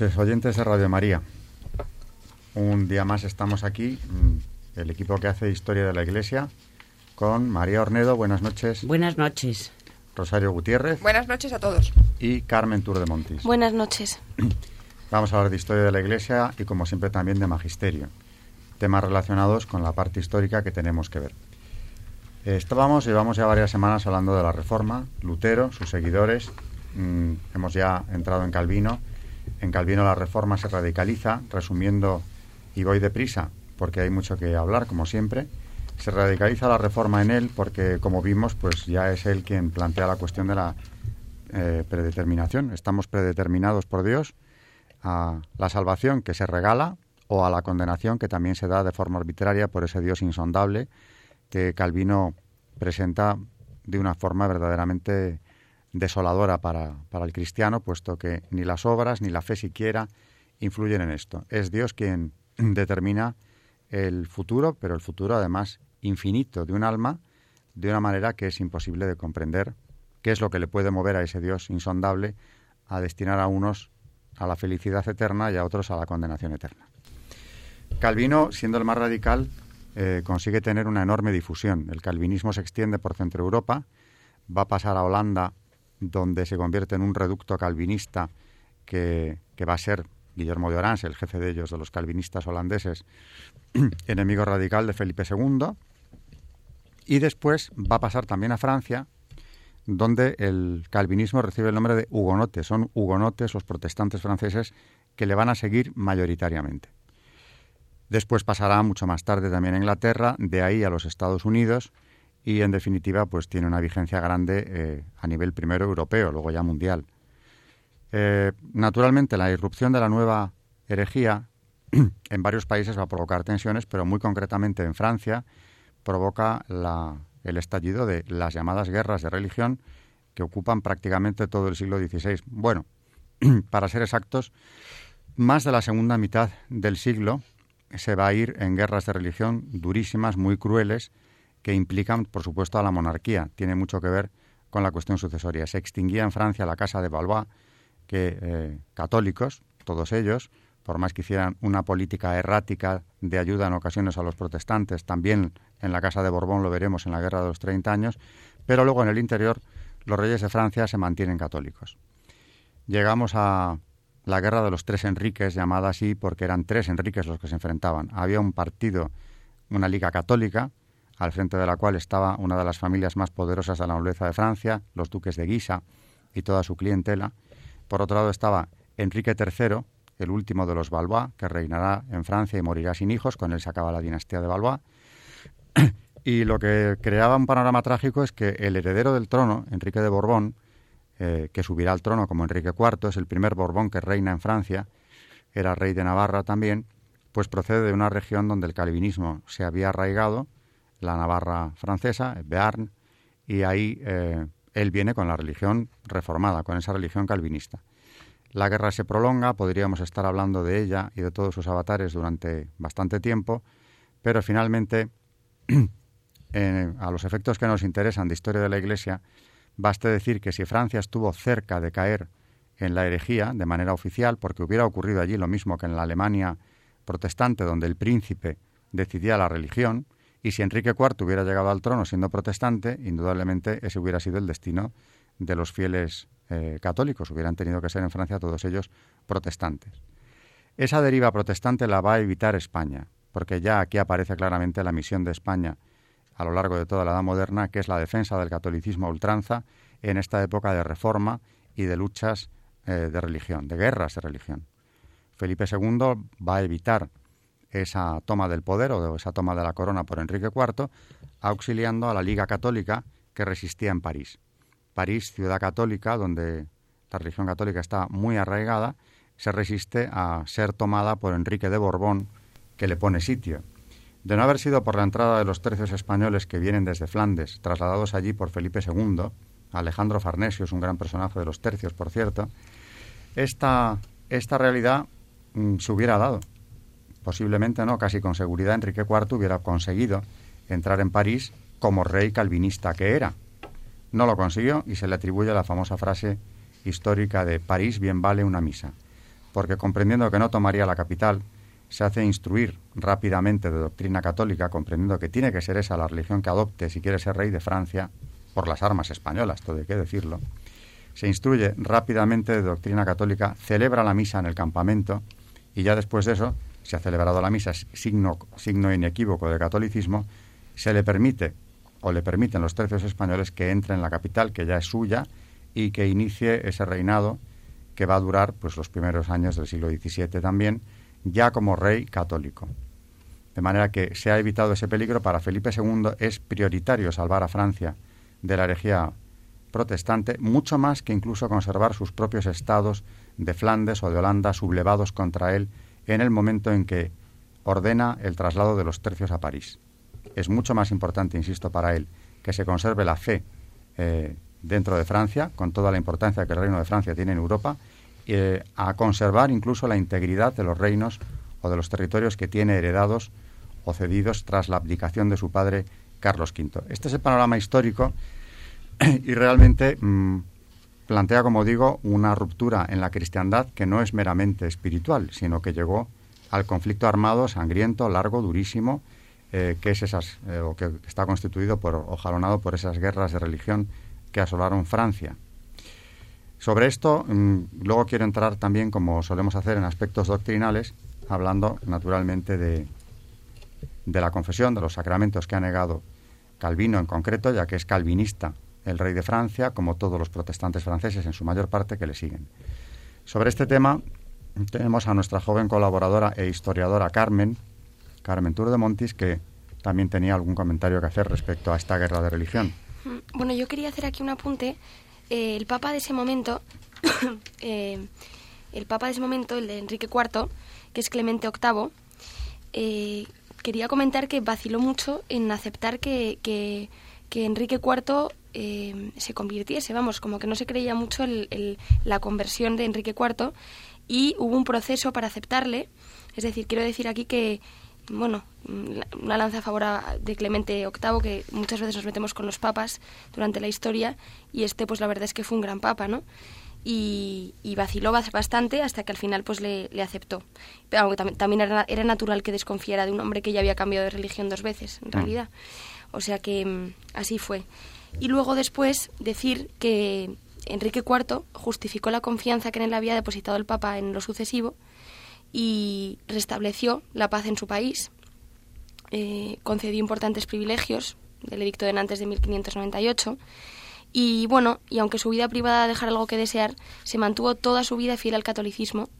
Noches, oyentes de Radio María. Un día más estamos aquí, mm, el equipo que hace Historia de la Iglesia, con María Ornedo. Buenas noches. Buenas noches. Rosario Gutiérrez. Buenas noches a todos. Y Carmen Tour de Montis. Buenas noches. Vamos a hablar de Historia de la Iglesia y, como siempre, también de Magisterio. Temas relacionados con la parte histórica que tenemos que ver. Estábamos, llevamos ya varias semanas hablando de la Reforma, Lutero, sus seguidores. Mm, hemos ya entrado en Calvino en Calvino la reforma se radicaliza, resumiendo, y voy deprisa, porque hay mucho que hablar, como siempre. Se radicaliza la reforma en él porque, como vimos, pues ya es él quien plantea la cuestión de la eh, predeterminación. Estamos predeterminados por Dios a la salvación que se regala o a la condenación que también se da de forma arbitraria por ese Dios insondable que Calvino presenta de una forma verdaderamente desoladora para, para el cristiano, puesto que ni las obras ni la fe siquiera influyen en esto. Es Dios quien determina el futuro, pero el futuro además infinito de un alma, de una manera que es imposible de comprender qué es lo que le puede mover a ese Dios insondable a destinar a unos a la felicidad eterna y a otros a la condenación eterna. Calvino, siendo el más radical, eh, consigue tener una enorme difusión. El calvinismo se extiende por Centro Europa, va a pasar a Holanda donde se convierte en un reducto calvinista que, va a ser Guillermo de Orange, el jefe de ellos, de los calvinistas holandeses, enemigo radical de Felipe II. Y después va a pasar también a Francia, donde el calvinismo recibe el nombre de hugonotes. Son hugonotes los protestantes franceses que le van a seguir mayoritariamente. Después pasará mucho más tarde también a Inglaterra, de ahí a los Estados Unidos, y en definitiva pues tiene una vigencia grande eh, a nivel primero europeo, luego ya mundial. Eh, naturalmente la irrupción de la nueva herejía en varios países va a provocar tensiones, pero muy concretamente en Francia provoca el estallido de las llamadas guerras de religión que ocupan prácticamente todo el siglo XVI. Bueno, para ser exactos, más de la segunda mitad del siglo se va a ir en guerras de religión durísimas, muy crueles, que implican, por supuesto, a la monarquía. Tiene mucho que ver con la cuestión sucesoria. Se extinguía en Francia la Casa de Valois, que eh, católicos, todos ellos, por más que hicieran una política errática de ayuda en ocasiones a los protestantes, también en la Casa de Borbón lo veremos en la Guerra de los 30 años, pero luego en el interior los reyes de Francia se mantienen católicos. Llegamos a la Guerra de los Tres Enriques, llamada así porque eran tres Enriques los que se enfrentaban. Había un partido, una liga católica, al frente de la cual estaba una de las familias más poderosas de la nobleza de Francia, los duques de Guisa y toda su clientela. Por otro lado estaba Enrique III, el último de los Valois, que reinará en Francia y morirá sin hijos, con él se acaba la dinastía de Valois. y lo que creaba un panorama trágico es que el heredero del trono, Enrique de Borbón, eh, que subirá al trono como Enrique IV, es el primer Borbón que reina en Francia, era rey de Navarra también, pues procede de una región donde el calvinismo se había arraigado la Navarra francesa, Bearn, y ahí eh, él viene con la religión reformada, con esa religión calvinista. La guerra se prolonga, podríamos estar hablando de ella y de todos sus avatares durante bastante tiempo, pero finalmente, a los efectos que nos interesan de historia de la Iglesia, baste decir que si Francia estuvo cerca de caer en la herejía de manera oficial, porque hubiera ocurrido allí lo mismo que en la Alemania protestante, donde el príncipe decidía la religión, y si Enrique IV hubiera llegado al trono siendo protestante, indudablemente ese hubiera sido el destino de los fieles eh, católicos. Hubieran tenido que ser en Francia todos ellos protestantes. Esa deriva protestante la va a evitar España, porque ya aquí aparece claramente la misión de España a lo largo de toda la Edad Moderna, que es la defensa del catolicismo a ultranza en esta época de reforma y de luchas eh, de religión, de guerras de religión. Felipe II va a evitar esa toma del poder o esa toma de la corona por Enrique IV, auxiliando a la Liga Católica que resistía en París. París, ciudad católica, donde la religión católica está muy arraigada, se resiste a ser tomada por Enrique de Borbón, que le pone sitio. De no haber sido por la entrada de los tercios españoles que vienen desde Flandes, trasladados allí por Felipe II, Alejandro Farnesio es un gran personaje de los tercios, por cierto, esta, esta realidad mm, se hubiera dado. Posiblemente no, casi con seguridad Enrique IV hubiera conseguido entrar en París como rey calvinista que era. No lo consiguió y se le atribuye la famosa frase histórica de París bien vale una misa, porque comprendiendo que no tomaría la capital, se hace instruir rápidamente de doctrina católica, comprendiendo que tiene que ser esa la religión que adopte si quiere ser rey de Francia, por las armas españolas, todo hay que decirlo, se instruye rápidamente de doctrina católica, celebra la misa en el campamento y ya después de eso, se ha celebrado la misa, signo, signo inequívoco de catolicismo, se le permite o le permiten los tercios españoles que entre en la capital, que ya es suya, y que inicie ese reinado que va a durar pues los primeros años del siglo XVII también, ya como rey católico. De manera que se ha evitado ese peligro. Para Felipe II es prioritario salvar a Francia de la herejía protestante, mucho más que incluso conservar sus propios estados de Flandes o de Holanda sublevados contra él en el momento en que ordena el traslado de los tercios a París. Es mucho más importante, insisto, para él que se conserve la fe eh, dentro de Francia, con toda la importancia que el reino de Francia tiene en Europa, eh, a conservar incluso la integridad de los reinos o de los territorios que tiene heredados o cedidos tras la abdicación de su padre Carlos V. Este es el panorama histórico y realmente mm, plantea, como digo, una ruptura en la cristiandad que no es meramente espiritual, sino que llegó al conflicto armado sangriento, largo, durísimo, eh, que es esas eh, o que está constituido por o jalonado por esas guerras de religión que asolaron Francia. Sobre esto, mm, luego quiero entrar también, como solemos hacer, en aspectos doctrinales, hablando naturalmente de, de la confesión, de los sacramentos que ha negado Calvino en concreto, ya que es calvinista el rey de Francia, como todos los protestantes franceses en su mayor parte que le siguen. Sobre este tema tenemos a nuestra joven colaboradora e historiadora Carmen, Carmen Tour de Montis, que también tenía algún comentario que hacer respecto a esta guerra de religión. Mm, bueno, yo quería hacer aquí un apunte. Eh, el Papa de ese momento, eh, el Papa de ese momento, el de Enrique IV, que es Clemente VIII, eh, quería comentar que vaciló mucho en aceptar que, que, que Enrique IV eh, se convirtiese, vamos, como que no se creía mucho el, la conversión de Enrique IV y hubo un proceso para aceptarle. Es decir, quiero decir aquí que, bueno, una lanza a favor de Clemente VIII, que muchas veces nos metemos con los papas durante la historia, y este, pues la verdad es que fue un gran papa, ¿no? Y, vaciló bastante hasta que al final pues le, aceptó. Pero también, también era, era, natural que desconfiara de un hombre que ya había cambiado de religión dos veces, en mm. realidad. O sea que mm, así fue y luego después decir que Enrique IV justificó la confianza que en él había depositado el Papa en lo sucesivo y restableció la paz en su país, eh, concedió importantes privilegios del Edicto de Nantes de 1598 y bueno, y aunque su vida privada dejara algo que desear, se mantuvo toda su vida fiel al catolicismo.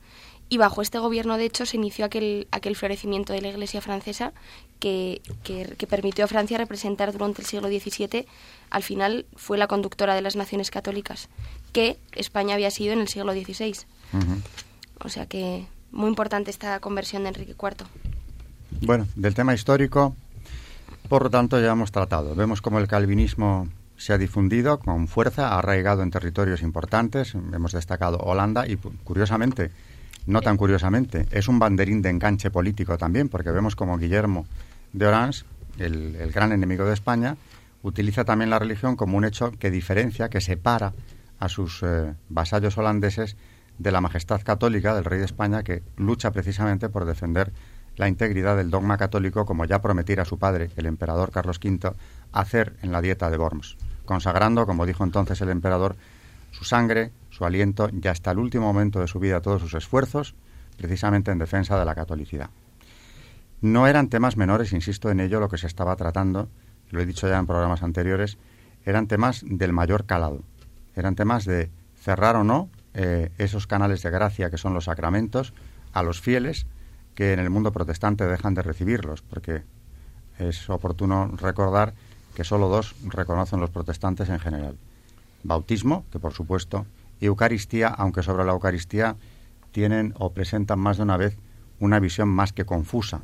Y bajo este gobierno, de hecho, se inició aquel, aquel florecimiento de la Iglesia francesa que, que, permitió a Francia representar durante el siglo XVII, al final fue la conductora de las naciones católicas, que España había sido en el siglo XVI. O sea que muy importante esta conversión de Enrique IV. Bueno, del tema histórico, por lo tanto, ya hemos tratado. Vemos cómo el calvinismo se ha difundido con fuerza, ha arraigado en territorios importantes. Hemos destacado Holanda y, curiosamente, no tan curiosamente, es un banderín de enganche político también, porque vemos como Guillermo de Orange, el, gran enemigo de España, utiliza también la religión como un hecho que diferencia, que separa a sus eh, vasallos holandeses de la majestad católica del rey de España, que lucha precisamente por defender la integridad del dogma católico, como ya prometiera su padre, el emperador Carlos V, hacer en la dieta de Worms, consagrando, como dijo entonces el emperador, su sangre, su aliento y hasta el último momento de su vida todos sus esfuerzos, precisamente en defensa de la catolicidad. No eran temas menores, insisto en ello, lo que se estaba tratando, lo he dicho ya en programas anteriores, eran temas del mayor calado, eran temas de cerrar o no eh, esos canales de gracia que son los sacramentos, a los fieles que en el mundo protestante dejan de recibirlos, porque es oportuno recordar que solo dos reconocen los protestantes en general. Bautismo, que por supuesto, Eucaristía, aunque sobre la Eucaristía tienen o presentan más de una vez una visión más que confusa.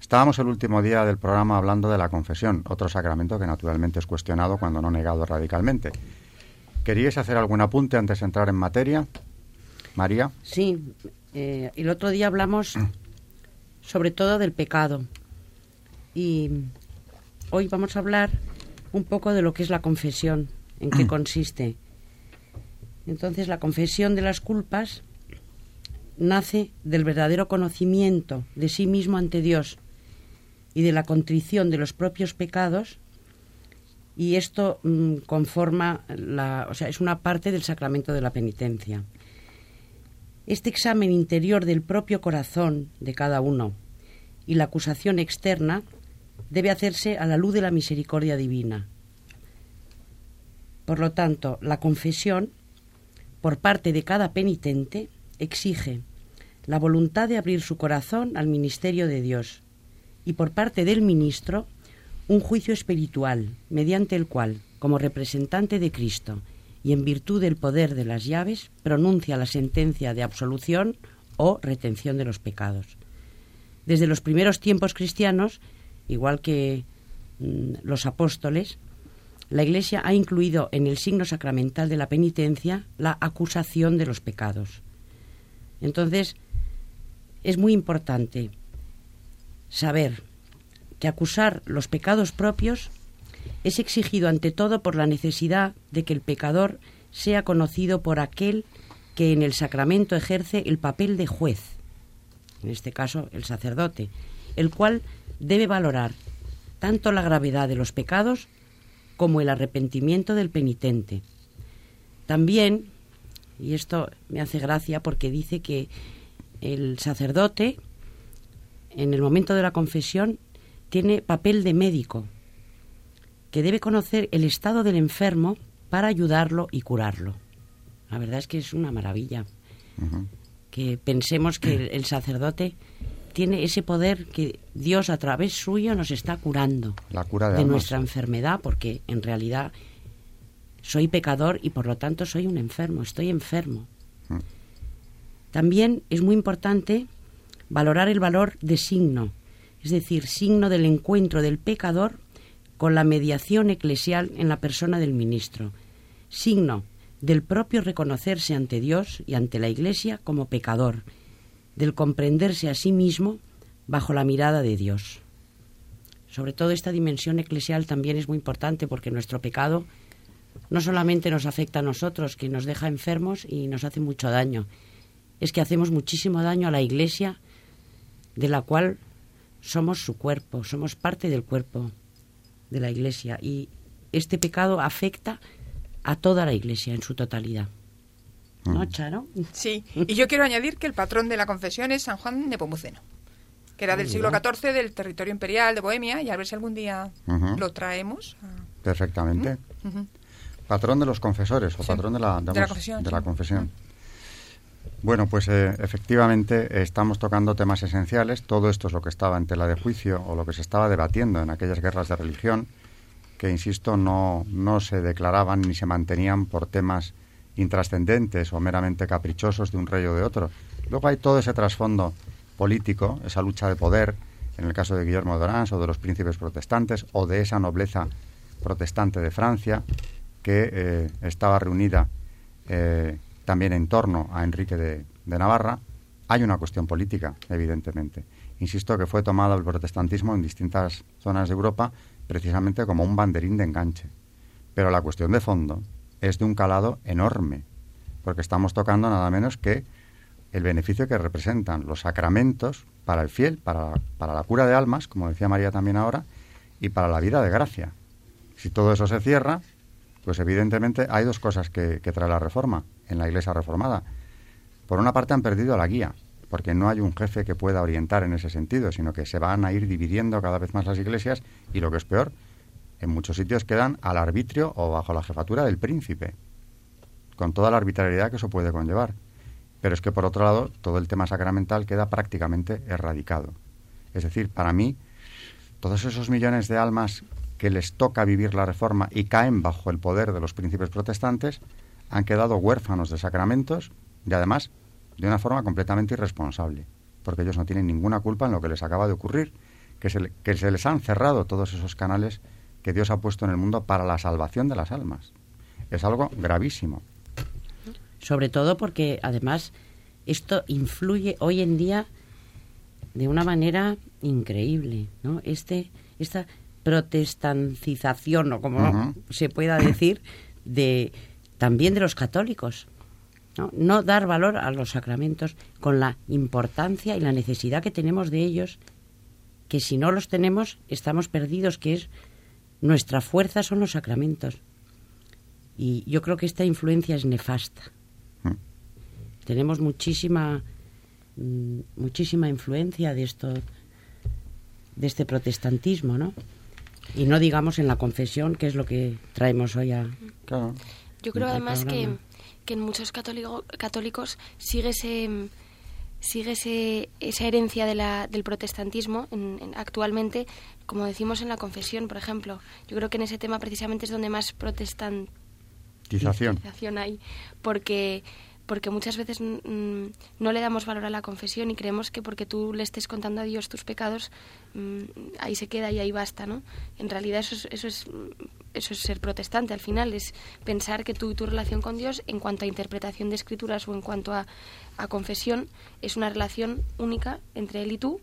Estábamos el último día del programa hablando de la confesión, otro sacramento que naturalmente es cuestionado cuando no negado radicalmente. ¿Queríais hacer algún apunte antes de entrar en materia? María. Sí, eh, el otro día hablamos sobre todo del pecado y hoy vamos a hablar un poco de lo que es la confesión, en qué consiste. Entonces, la confesión de las culpas nace del verdadero conocimiento de sí mismo ante Dios y de la contrición de los propios pecados y esto mm, conforma la, o sea, es una parte del sacramento de la penitencia. Este examen interior del propio corazón de cada uno y la acusación externa debe hacerse a la luz de la misericordia divina. Por lo tanto, la confesión, por parte de cada penitente, exige la voluntad de abrir su corazón al ministerio de Dios y por parte del ministro un juicio espiritual mediante el cual, como representante de Cristo y en virtud del poder de las llaves, pronuncia la sentencia de absolución o retención de los pecados. Desde los primeros tiempos cristianos, igual que mm, los apóstoles, la Iglesia ha incluido en el signo sacramental de la penitencia la acusación de los pecados. Entonces, es muy importante saber que acusar los pecados propios es exigido ante todo por la necesidad de que el pecador sea conocido por aquel que en el sacramento ejerce el papel de juez, en este caso el sacerdote, el cual debe valorar tanto la gravedad de los pecados como el arrepentimiento del penitente. También, y esto me hace gracia porque dice que el sacerdote, en el momento de la confesión, tiene papel de médico, que debe conocer el estado del enfermo para ayudarlo y curarlo. La verdad es que es una maravilla. Que pensemos que el, sacerdote tiene ese poder que Dios a través suyo nos está curando La cura de, nuestra enfermedad, porque en realidad soy pecador y por lo tanto soy un enfermo, estoy enfermo. Mm. También es muy importante valorar el valor de signo, es decir, signo del encuentro del pecador con la mediación eclesial en la persona del ministro, signo del propio reconocerse ante Dios y ante la Iglesia como pecador, del comprenderse a sí mismo bajo la mirada de Dios. Sobre todo esta dimensión eclesial también es muy importante porque nuestro pecado no solamente nos afecta a nosotros, que nos deja enfermos y nos hace mucho daño, es que hacemos muchísimo daño a la Iglesia, de la cual somos su cuerpo, somos parte del cuerpo de la Iglesia. Y este pecado afecta a toda la Iglesia en su totalidad. ¿No. Charo? Sí, y yo quiero añadir que el patrón de la confesión es San Juan de Pomuceno, que era del siglo XIV, del territorio imperial de Bohemia, y a ver si algún día lo traemos. Perfectamente. Patrón de los confesores, o patrón de la, confesión. De la confesión. Bueno, pues eh, efectivamente estamos tocando temas esenciales. Todo esto es lo que estaba en tela de juicio o lo que se estaba debatiendo en aquellas guerras de religión que, insisto, no, no se declaraban ni se mantenían por temas intrascendentes o meramente caprichosos de un rey o de otro. Luego hay todo ese trasfondo político, esa lucha de poder, en el caso de Guillermo de Orange o de los príncipes protestantes o de esa nobleza protestante de Francia que eh, estaba reunida eh, también en torno a Enrique de, Navarra, hay una cuestión política, evidentemente. Insisto que fue tomado el protestantismo en distintas zonas de Europa precisamente como un banderín de enganche. Pero la cuestión de fondo es de un calado enorme, porque estamos tocando nada menos que el beneficio que representan los sacramentos para el fiel, para, la cura de almas, como decía María también ahora, y para la vida de gracia. Si todo eso se cierra, pues evidentemente hay dos cosas que trae la reforma en la Iglesia reformada. Por una parte han perdido la guía, porque no hay un jefe que pueda orientar en ese sentido, sino que se van a ir dividiendo cada vez más las iglesias y lo que es peor, en muchos sitios quedan al arbitrio o bajo la jefatura del príncipe, con toda la arbitrariedad que eso puede conllevar. Pero es que por otro lado, todo el tema sacramental queda prácticamente erradicado. Es decir, para mí, todos esos millones de almas que les toca vivir la reforma y caen bajo el poder de los príncipes protestantes, han quedado huérfanos de sacramentos y además de una forma completamente irresponsable, porque ellos no tienen ninguna culpa en lo que les acaba de ocurrir, que se, que se les han cerrado todos esos canales que Dios ha puesto en el mundo para la salvación de las almas. Es algo gravísimo. Sobre todo porque además esto influye hoy en día de una manera increíble, ¿no? Este, esta protestancización, o como se pueda decir, de también de los católicos. ¿no? ¿no? dar valor a los sacramentos con la importancia y la necesidad que tenemos de ellos, que si no los tenemos estamos perdidos, que es nuestra fuerza son los sacramentos. Y yo creo que esta influencia es nefasta. Mm. Tenemos muchísima mm, muchísima influencia de esto de este protestantismo, ¿no? Y no digamos en la confesión, que es lo que traemos hoy a. Yo creo además que, que, en muchos católicos sigue ese sigue ese, esa herencia de la, del protestantismo actualmente, como decimos en la confesión, por ejemplo. Yo creo que en ese tema precisamente es donde más protestantización hay, porque porque muchas veces no le damos valor a la confesión y creemos que porque tú le estés contando a Dios tus pecados, mm, ahí se queda y ahí basta, ¿no? En realidad eso es, eso es, eso es ser protestante al final, es pensar que tú y tu relación con Dios en cuanto a interpretación de escrituras o en cuanto a, a confesión es una relación única entre él y tú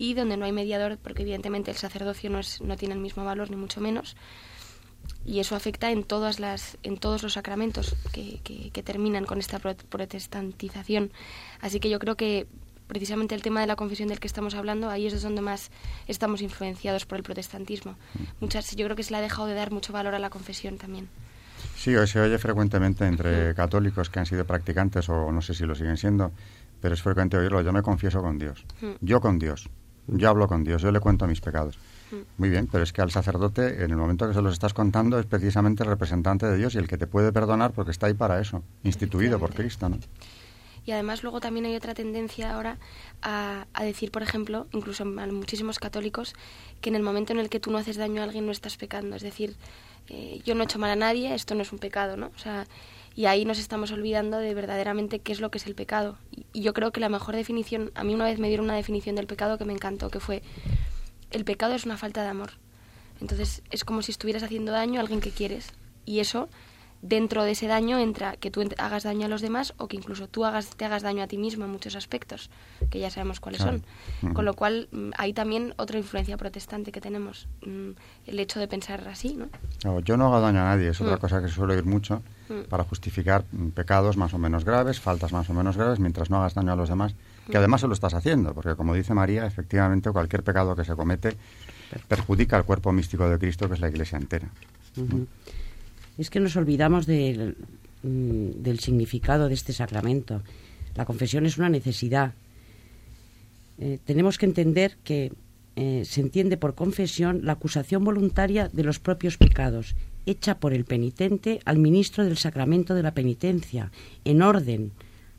y donde no hay mediador porque evidentemente el sacerdocio no, es, no tiene el mismo valor ni mucho menos y eso afecta en todas las en todos los sacramentos que, que, terminan con esta protestantización. Así que yo creo que precisamente el tema de la confesión del que estamos hablando ahí es donde más estamos influenciados por el protestantismo. Muchas yo creo que se le ha dejado de dar mucho valor a la confesión también. Sí hoy se oye frecuentemente entre católicos que han sido practicantes o no sé si lo siguen siendo pero es frecuente oírlo yo me confieso con Dios yo con Dios yo hablo con Dios yo le cuento mis pecados muy bien, pero es que al sacerdote, en el momento que se los estás contando, es precisamente el representante de Dios y el que te puede perdonar porque está ahí para eso, instituido por Cristo, ¿no? Y además luego también hay otra tendencia ahora a, decir, por ejemplo, incluso a muchísimos católicos, que en el momento en el que tú no haces daño a alguien no estás pecando. Es decir, eh, yo no he hecho mal a nadie, esto no es un pecado, ¿no? O sea, y ahí nos estamos olvidando de verdaderamente qué es lo que es el pecado. y yo creo que la mejor definición, a mí una vez me dieron una definición del pecado que me encantó, que fue el pecado es una falta de amor. Entonces es como si estuvieras haciendo daño a alguien que quieres. Y eso, dentro de ese daño entra que tú hagas daño a los demás o que incluso tú hagas, te hagas daño a ti mismo en muchos aspectos, que ya sabemos cuáles son. Con lo cual mm, hay también otra influencia protestante que tenemos, mm, el hecho de pensar así, ¿no? yo no hago daño a nadie, es otra mm. cosa que suelo oír mucho para justificar pecados más o menos graves, faltas más o menos graves, mientras no hagas daño a los demás que además se lo estás haciendo, porque como dice María, efectivamente cualquier pecado que se comete perjudica al cuerpo místico de Cristo, que es la Iglesia entera. Es que nos olvidamos del, mm, del significado de este sacramento. La confesión es una necesidad. Eh, tenemos que entender que eh, se entiende por confesión la acusación voluntaria de los propios pecados, hecha por el penitente al ministro del sacramento de la penitencia, en orden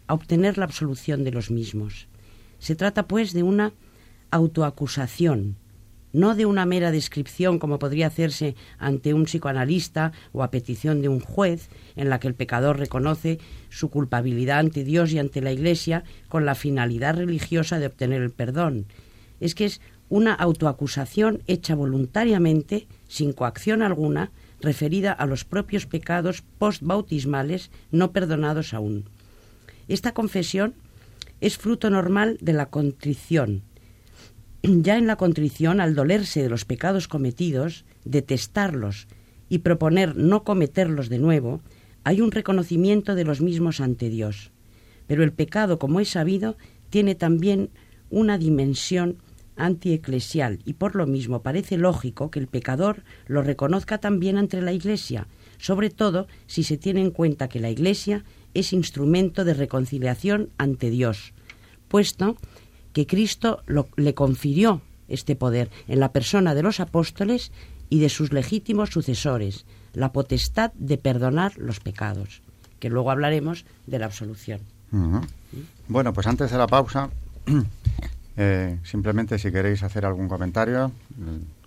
a obtener la absolución de los mismos. Se trata, pues, de una autoacusación, no de una mera descripción como podría hacerse ante un psicoanalista o a petición de un juez, en la que el pecador reconoce su culpabilidad ante Dios y ante la Iglesia con la finalidad religiosa de obtener el perdón. Es que es una autoacusación hecha voluntariamente, sin coacción alguna, referida a los propios pecados postbautismales no perdonados aún. Esta confesión es fruto normal de la contrición. Ya en la contrición, al dolerse de los pecados cometidos, detestarlos y proponer no cometerlos de nuevo, hay un reconocimiento de los mismos ante Dios. Pero el pecado, como es sabido, tiene también una dimensión antieclesial y por lo mismo parece lógico que el pecador lo reconozca también ante la Iglesia, sobre todo si se tiene en cuenta que la Iglesia es instrumento de reconciliación ante Dios, puesto que Cristo le confirió este poder en la persona de los apóstoles y de sus legítimos sucesores, la potestad de perdonar los pecados, que luego hablaremos de la absolución. Bueno, pues antes de la pausa, eh, simplemente si queréis hacer algún comentario,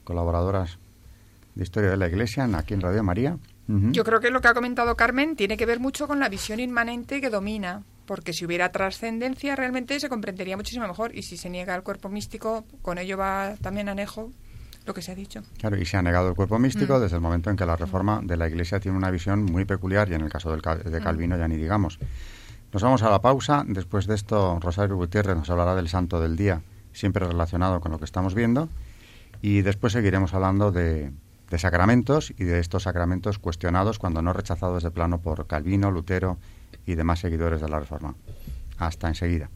colaboradoras de Historia de la Iglesia, aquí en Radio María. Yo creo que lo que ha comentado Carmen tiene que ver mucho con la visión inmanente que domina, porque si hubiera trascendencia realmente se comprendería muchísimo mejor y si se niega el cuerpo místico, con ello va también anejo lo que se ha dicho. Claro, y se ha negado el cuerpo místico mm. desde el momento en que la reforma de la Iglesia tiene una visión muy peculiar y en el caso del, de mm. Calvino ya ni digamos. Nos vamos a la pausa. Después de esto, Rosario Gutiérrez nos hablará del santo del día, siempre relacionado con lo que estamos viendo. Y después seguiremos hablando de, de sacramentos y de estos sacramentos cuestionados cuando no rechazados de plano por Calvino, Lutero y demás seguidores de la Reforma. Hasta enseguida.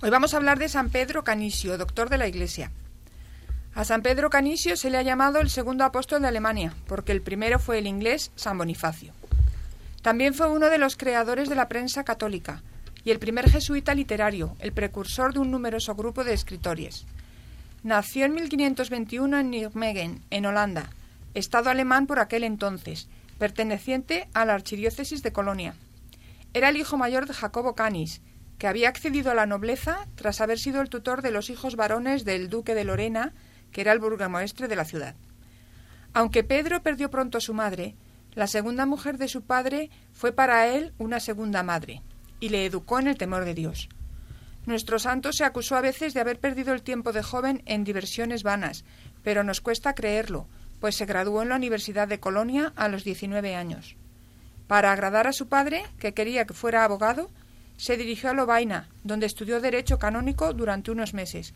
Hoy vamos a hablar de San Pedro Canisio, doctor de la Iglesia. A San Pedro Canisio se le ha llamado el segundo apóstol de Alemania, porque el primero fue el inglés San Bonifacio. También fue uno de los creadores de la prensa católica y el primer jesuita literario, el precursor de un numeroso grupo de escritores. Nació en 1521 en Nijmegen, en Holanda, estado alemán por aquel entonces, perteneciente a la archidiócesis de Colonia. Era el hijo mayor de Jacobo Canis, que había accedido a la nobleza tras haber sido el tutor de los hijos varones del duque de Lorena, que era el burgomaestre de la ciudad. Aunque Pedro perdió pronto a su madre, la segunda mujer de su padre fue para él una segunda madre, y le educó en el temor de Dios. Nuestro santo se acusó a veces de haber perdido el tiempo de joven en diversiones vanas, pero nos cuesta creerlo, pues se graduó en la Universidad de Colonia a los 19 años. Para agradar a su padre, que quería que fuera abogado, se dirigió a Lovaina, donde estudió Derecho Canónico durante unos meses.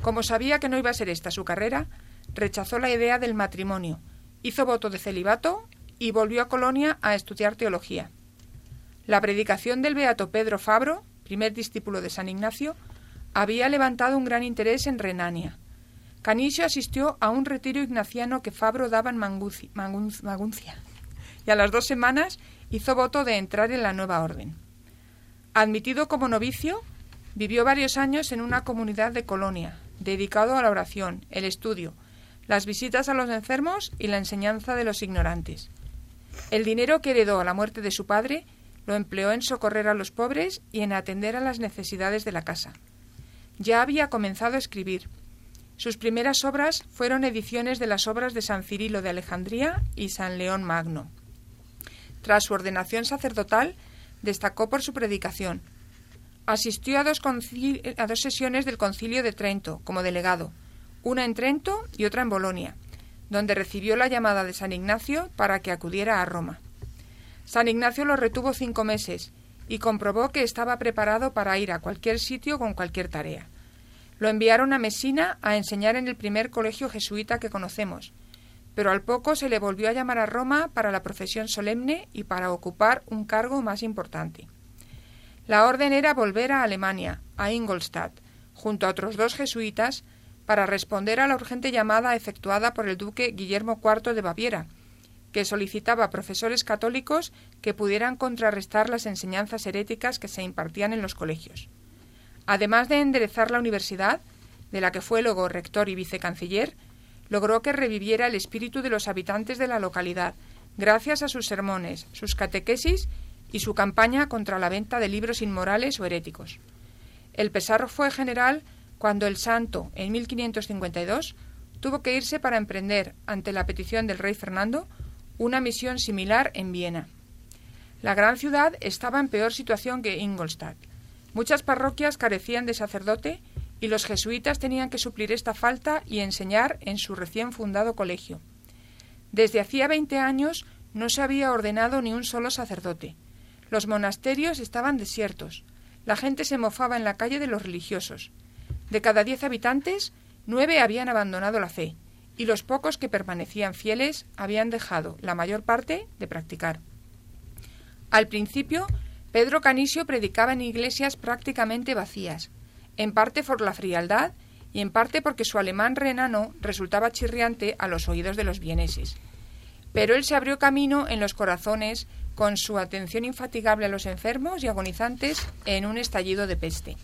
Como sabía que no iba a ser esta su carrera, rechazó la idea del matrimonio, hizo voto de celibato y volvió a Colonia a estudiar teología. La predicación del beato Pedro Fabro, primer discípulo de San Ignacio, había levantado un gran interés en Renania. Canisio asistió a un retiro ignaciano que Fabro daba en Maguncia y a las dos semanas hizo voto de entrar en la nueva orden. Admitido como novicio, vivió varios años en una comunidad de Colonia, dedicado a la oración, el estudio, las visitas a los enfermos y la enseñanza de los ignorantes. El dinero que heredó a la muerte de su padre lo empleó en socorrer a los pobres y en atender a las necesidades de la casa. Ya había comenzado a escribir. Sus primeras obras fueron ediciones de las obras de San Cirilo de Alejandría y San León Magno. Tras su ordenación sacerdotal, destacó por su predicación. Asistió a dos, sesiones del Concilio de Trento como delegado, una en Trento y otra en Bolonia, donde recibió la llamada de San Ignacio para que acudiera a Roma. San Ignacio lo retuvo cinco meses y comprobó que estaba preparado para ir a cualquier sitio con cualquier tarea. Lo enviaron a Mesina a enseñar en el primer colegio jesuita que conocemos, pero al poco se le volvió a llamar a Roma para la profesión solemne y para ocupar un cargo más importante. La orden era volver a Alemania, a Ingolstadt, junto a otros dos jesuitas, para responder a la urgente llamada efectuada por el duque Guillermo IV de Baviera, que solicitaba profesores católicos que pudieran contrarrestar las enseñanzas heréticas que se impartían en los colegios. Además de enderezar la universidad, de la que fue luego rector y vicecanciller, logró que reviviera el espíritu de los habitantes de la localidad, gracias a sus sermones, sus catequesis y su campaña contra la venta de libros inmorales o heréticos. El pesar fue general cuando el santo, en 1552, tuvo que irse para emprender, ante la petición del rey Fernando, una misión similar en Viena. La gran ciudad estaba en peor situación que Ingolstadt. Muchas parroquias carecían de sacerdote y los jesuitas tenían que suplir esta falta y enseñar en su recién fundado colegio. Desde hacía veinte años no se había ordenado ni un solo sacerdote. Los monasterios estaban desiertos. La gente se mofaba en la calle de los religiosos. De cada diez habitantes, nueve habían abandonado la fe, y los pocos que permanecían fieles habían dejado la mayor parte de practicar. Al principio, Pedro Canisio predicaba en iglesias prácticamente vacías, en parte por la frialdad y en parte porque su alemán renano resultaba chirriante a los oídos de los vieneses. Pero él se abrió camino en los corazones con su atención infatigable a los enfermos y agonizantes en un estallido de peste.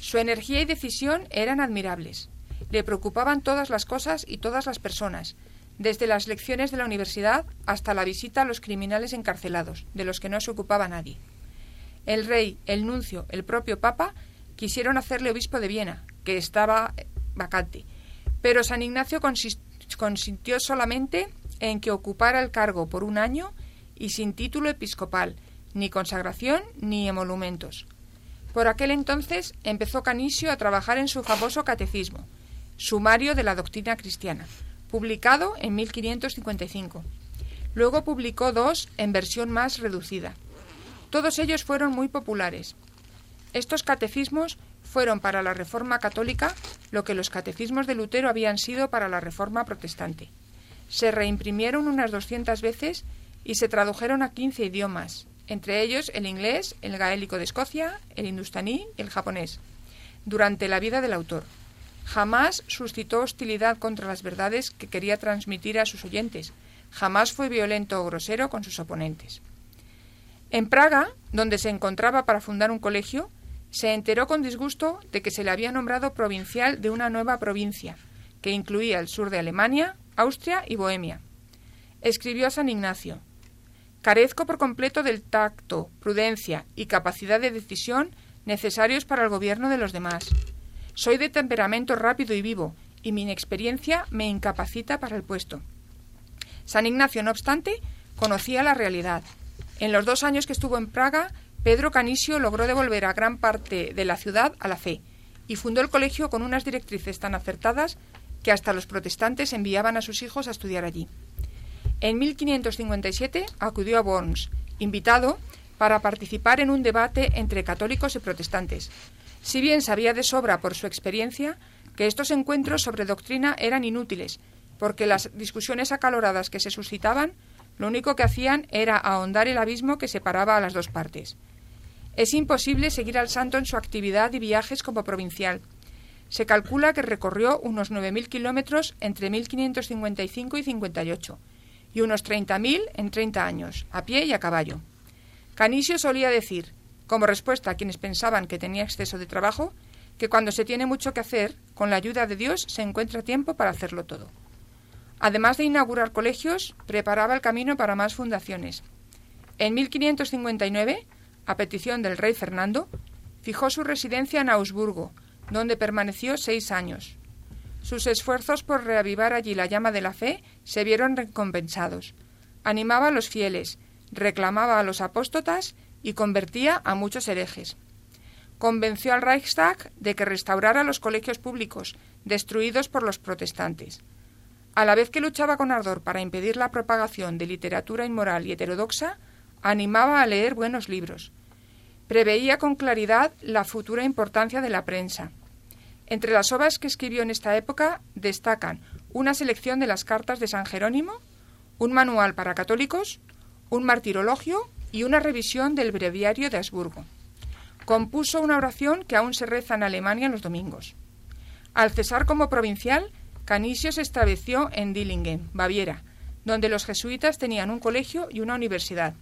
Su energía y decisión eran admirables. Le preocupaban todas las cosas y todas las personas, desde las lecciones de la universidad hasta la visita a los criminales encarcelados, de los que no se ocupaba nadie. El rey, el nuncio, el propio papa quisieron hacerle obispo de Viena, que estaba vacante, pero San Ignacio consintió solamente en que ocupara el cargo por un año y sin título episcopal, ni consagración ni emolumentos. Por aquel entonces empezó Canisio a trabajar en su famoso catecismo, Sumario de la Doctrina Cristiana, publicado en 1555. Luego publicó dos en versión más reducida. Todos ellos fueron muy populares. Estos catecismos fueron para la Reforma católica lo que los catecismos de Lutero habían sido para la Reforma protestante. Se reimprimieron unas 200 veces y se tradujeron a 15 idiomas, entre ellos el inglés, el gaélico de Escocia, el hindustaní y el japonés, durante la vida del autor. Jamás suscitó hostilidad contra las verdades que quería transmitir a sus oyentes. Jamás fue violento o grosero con sus oponentes. En Praga, donde se encontraba para fundar un colegio, se enteró con disgusto de que se le había nombrado provincial de una nueva provincia, que incluía el sur de Alemania, Austria y Bohemia. Escribió a San Ignacio Carezco por completo del tacto, prudencia y capacidad de decisión necesarios para el gobierno de los demás. Soy de temperamento rápido y vivo, y mi inexperiencia me incapacita para el puesto. San Ignacio, no obstante, conocía la realidad. En los dos años que estuvo en Praga, Pedro Canisio logró devolver a gran parte de la ciudad a la fe, y fundó el colegio con unas directrices tan acertadas que hasta los protestantes enviaban a sus hijos a estudiar allí. En 1557 acudió a Worms, invitado para participar en un debate entre católicos y protestantes, si bien sabía de sobra por su experiencia que estos encuentros sobre doctrina eran inútiles, porque las discusiones acaloradas que se suscitaban lo único que hacían era ahondar el abismo que separaba a las dos partes. Es imposible seguir al santo en su actividad y viajes como provincial. Se calcula que recorrió unos 9.000 kilómetros entre 1555 y 58, y unos 30.000 en 30 años, a pie y a caballo. Canisio solía decir, como respuesta a quienes pensaban que tenía exceso de trabajo, que cuando se tiene mucho que hacer, con la ayuda de Dios se encuentra tiempo para hacerlo todo. Además de inaugurar colegios, preparaba el camino para más fundaciones. En 1559, a petición del rey Fernando, fijó su residencia en Augsburgo, donde permaneció seis años. Sus esfuerzos por reavivar allí la llama de la fe se vieron recompensados. Animaba a los fieles, reclamaba a los apóstotas y convertía a muchos herejes. Convenció al Reichstag de que restaurara los colegios públicos, destruidos por los protestantes. A la vez que luchaba con ardor para impedir la propagación de literatura inmoral y heterodoxa, animaba a leer buenos libros. Preveía con claridad la futura importancia de la prensa. Entre las obras que escribió en esta época destacan una selección de las cartas de San Jerónimo, un manual para católicos, un martirologio y una revisión del breviario de Habsburgo. Compuso una oración que aún se reza en Alemania los domingos. Al cesar como provincial, Canisio se estableció en Dillingen, Baviera, donde los jesuitas tenían un colegio y una universidad.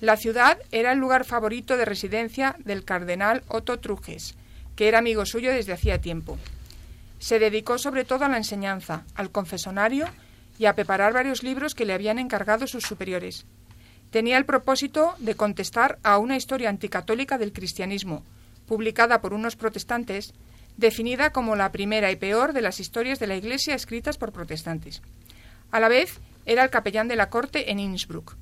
La ciudad era el lugar favorito de residencia del cardenal Otto Trujes, que era amigo suyo desde hacía tiempo. Se dedicó sobre todo a la enseñanza, al confesonario y a preparar varios libros que le habían encargado sus superiores tenía el propósito de contestar a una historia anticatólica del cristianismo, publicada por unos protestantes, definida como la primera y peor de las historias de la Iglesia escritas por protestantes. A la vez, era el capellán de la corte en Innsbruck.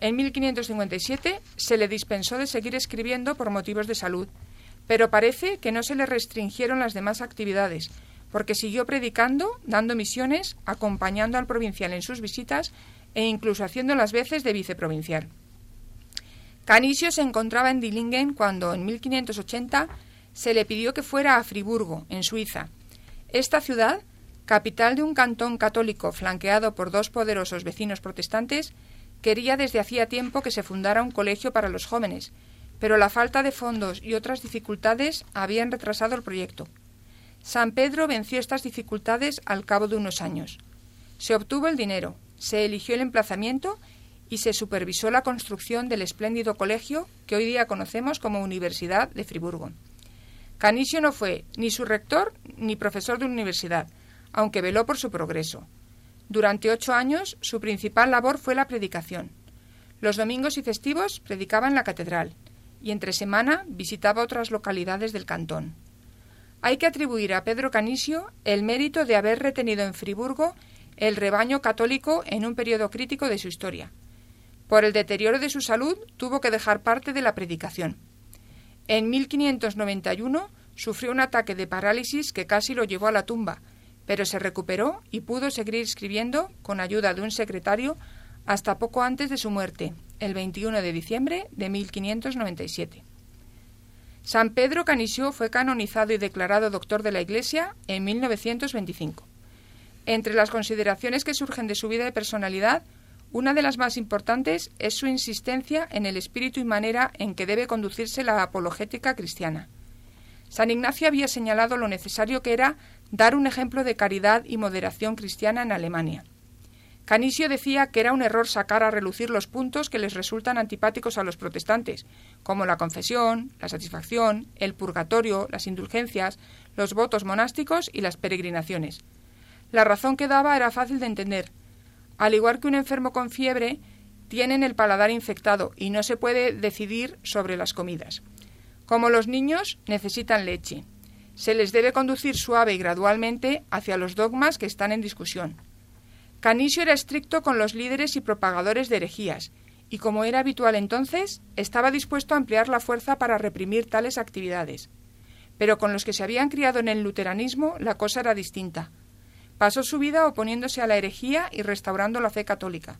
En 1557 se le dispensó de seguir escribiendo por motivos de salud, pero parece que no se le restringieron las demás actividades, porque siguió predicando, dando misiones, acompañando al provincial en sus visitas e incluso haciendo las veces de viceprovincial. Canisio se encontraba en Dillingen cuando, en 1580, se le pidió que fuera a Friburgo, en Suiza. Esta ciudad, capital de un cantón católico flanqueado por dos poderosos vecinos protestantes, quería desde hacía tiempo que se fundara un colegio para los jóvenes, pero la falta de fondos y otras dificultades habían retrasado el proyecto. San Pedro venció estas dificultades al cabo de unos años. Se obtuvo el dinero, se eligió el emplazamiento y se supervisó la construcción del espléndido colegio que hoy día conocemos como Universidad de Friburgo. Canisio no fue ni su rector ni profesor de universidad, aunque veló por su progreso. Durante ocho años su principal labor fue la predicación. Los domingos y festivos predicaba en la catedral y entre semana visitaba otras localidades del cantón. Hay que atribuir a Pedro Canisio el mérito de haber retenido en Friburgo el rebaño católico en un periodo crítico de su historia. Por el deterioro de su salud tuvo que dejar parte de la predicación. En 1591 sufrió un ataque de parálisis que casi lo llevó a la tumba, pero se recuperó y pudo seguir escribiendo con ayuda de un secretario hasta poco antes de su muerte, el 21 de diciembre de 1597. San Pedro Canisio fue canonizado y declarado doctor de la Iglesia en 1925. Entre las consideraciones que surgen de su vida y personalidad, una de las más importantes es su insistencia en el espíritu y manera en que debe conducirse la apologética cristiana. San Ignacio había señalado lo necesario que era dar un ejemplo de caridad y moderación cristiana en Alemania. Canisio decía que era un error sacar a relucir los puntos que les resultan antipáticos a los protestantes, como la confesión, la satisfacción, el purgatorio, las indulgencias, los votos monásticos y las peregrinaciones. La razón que daba era fácil de entender. Al igual que un enfermo con fiebre, tienen el paladar infectado y no se puede decidir sobre las comidas. Como los niños, necesitan leche. Se les debe conducir suave y gradualmente hacia los dogmas que están en discusión. Canisio era estricto con los líderes y propagadores de herejías, y como era habitual entonces, estaba dispuesto a emplear la fuerza para reprimir tales actividades. Pero con los que se habían criado en el luteranismo la cosa era distinta. Pasó su vida oponiéndose a la herejía y restaurando la fe católica.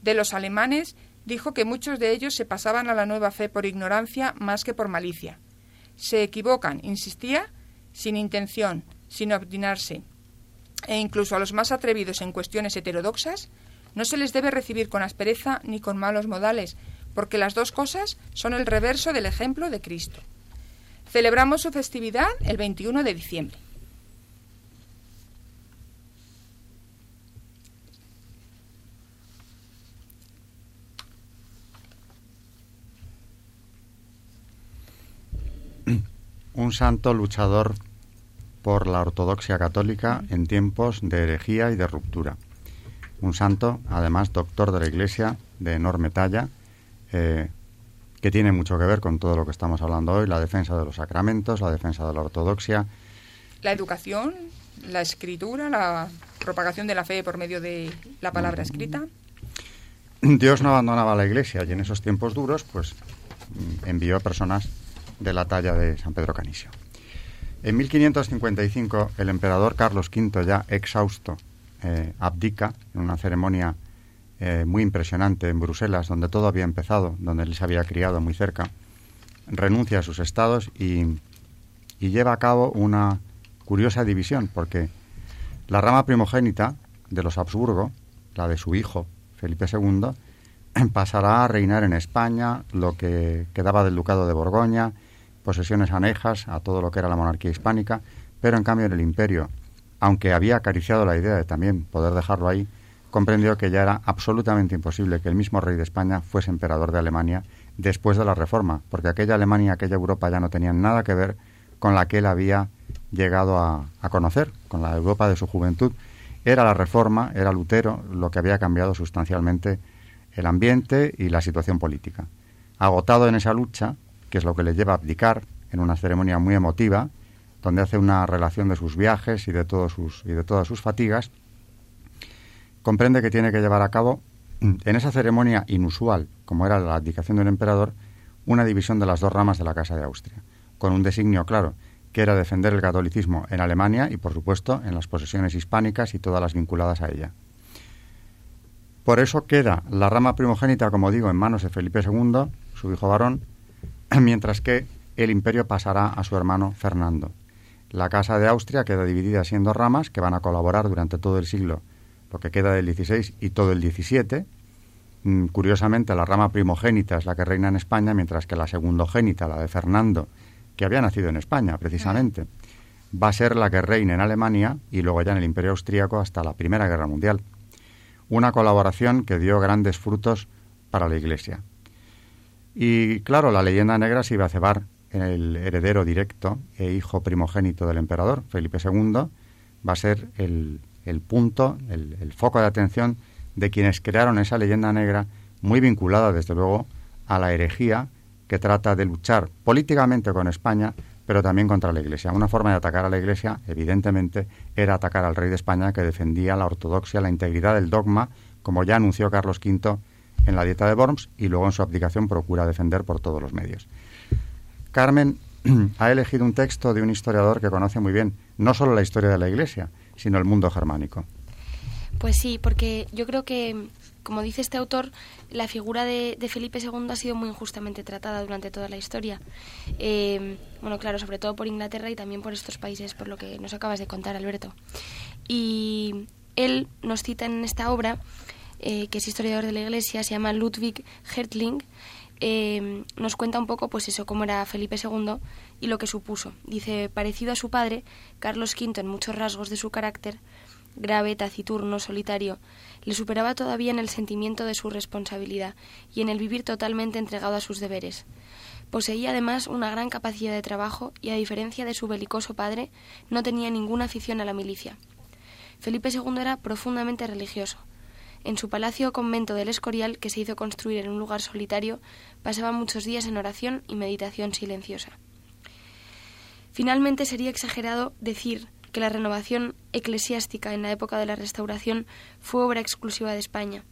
De los alemanes dijo que muchos de ellos se pasaban a la nueva fe por ignorancia más que por malicia. Se equivocan, insistía, sin intención, sin obstinarse, e incluso a los más atrevidos en cuestiones heterodoxas, no se les debe recibir con aspereza ni con malos modales, porque las dos cosas son el reverso del ejemplo de Cristo. Celebramos su festividad el 21 de diciembre. Un santo luchador por la ortodoxia católica en tiempos de herejía y de ruptura. Un santo, además, doctor de la Iglesia, de enorme talla, eh, que tiene mucho que ver con todo lo que estamos hablando hoy, la defensa de los sacramentos, la defensa de la ortodoxia. La educación, la escritura, la propagación de la fe por medio de la palabra escrita. Dios no abandonaba la Iglesia y en esos tiempos duros, pues mm, envió personas de la talla de San Pedro Canisio. En 1555, el emperador Carlos V, ya exhausto, eh, abdica en una ceremonia eh, muy impresionante en Bruselas, donde todo había empezado, donde él se había criado muy cerca, renuncia a sus estados y, y lleva a cabo una curiosa división, porque la rama primogénita de los Habsburgo, la de su hijo, Felipe II, pasará a reinar en España, lo que quedaba del Ducado de Borgoña, posesiones anejas a todo lo que era la monarquía hispánica, pero en cambio en el imperio, aunque había acariciado la idea de también poder dejarlo ahí, comprendió que ya era absolutamente imposible que el mismo rey de España fuese emperador de Alemania después de la Reforma, porque aquella Alemania, aquella Europa ya no tenían nada que ver con la que él había llegado a, a conocer, con la Europa de su juventud. Era la Reforma, era Lutero lo que había cambiado sustancialmente el ambiente y la situación política. Agotado en esa lucha, que es lo que le lleva a abdicar en una ceremonia muy emotiva, donde hace una relación de sus viajes y de, todos sus, y de todas sus fatigas, comprende que tiene que llevar a cabo, en esa ceremonia inusual, como era la abdicación de un emperador, una división de las dos ramas de la Casa de Austria, con un designio claro, que era defender el catolicismo en Alemania y, por supuesto, en las posesiones hispánicas y todas las vinculadas a ella. Por eso queda la rama primogénita, como digo, en manos de Felipe II, su hijo varón, mientras que el imperio pasará a su hermano Fernando. La Casa de Austria queda dividida en dos ramas que van a colaborar durante todo el siglo, lo que queda del XVI y todo el XVII. Mm, curiosamente, la rama primogénita es la que reina en España, mientras que la segundogénita, la de Fernando, que había nacido en España precisamente, va a ser la que reina en Alemania y luego ya en el Imperio Austríaco hasta la Primera Guerra Mundial. Una colaboración que dio grandes frutos para la Iglesia. Y claro, la leyenda negra se iba a cebar el heredero directo e hijo primogénito del emperador, Felipe II, va a ser el, punto, el, foco de atención de quienes crearon esa leyenda negra muy vinculada, desde luego, a la herejía que trata de luchar políticamente con España, pero también contra la Iglesia. Una forma de atacar a la Iglesia, evidentemente, era atacar al rey de España que defendía la ortodoxia, la integridad del dogma, como ya anunció Carlos V en la dieta de Worms y luego en su abdicación procura defender por todos los medios. Carmen ha elegido un texto de un historiador que conoce muy bien no solo la historia de la Iglesia, sino el mundo germánico. Pues sí, porque yo creo que, como dice este autor, la figura de, Felipe II ha sido muy injustamente tratada durante toda la historia. Eh, bueno, claro, sobre todo por Inglaterra y también por estos países, por lo que nos acabas de contar, Alberto. Y él nos cita en esta obra, eh, que es historiador de la Iglesia, se llama Ludwig Hertling, eh, nos cuenta un poco, pues eso, cómo era Felipe II y lo que supuso. Dice, parecido a su padre, Carlos V en muchos rasgos de su carácter, grave, taciturno, solitario, le superaba todavía en el sentimiento de su responsabilidad y en el vivir totalmente entregado a sus deberes. Poseía además una gran capacidad de trabajo y, a diferencia de su belicoso padre, no tenía ninguna afición a la milicia. Felipe II era profundamente religioso. En su palacio o convento del Escorial, que se hizo construir en un lugar solitario, pasaba muchos días en oración y meditación silenciosa. Finalmente sería exagerado decir que la renovación eclesiástica en la época de la Restauración fue obra exclusiva de España,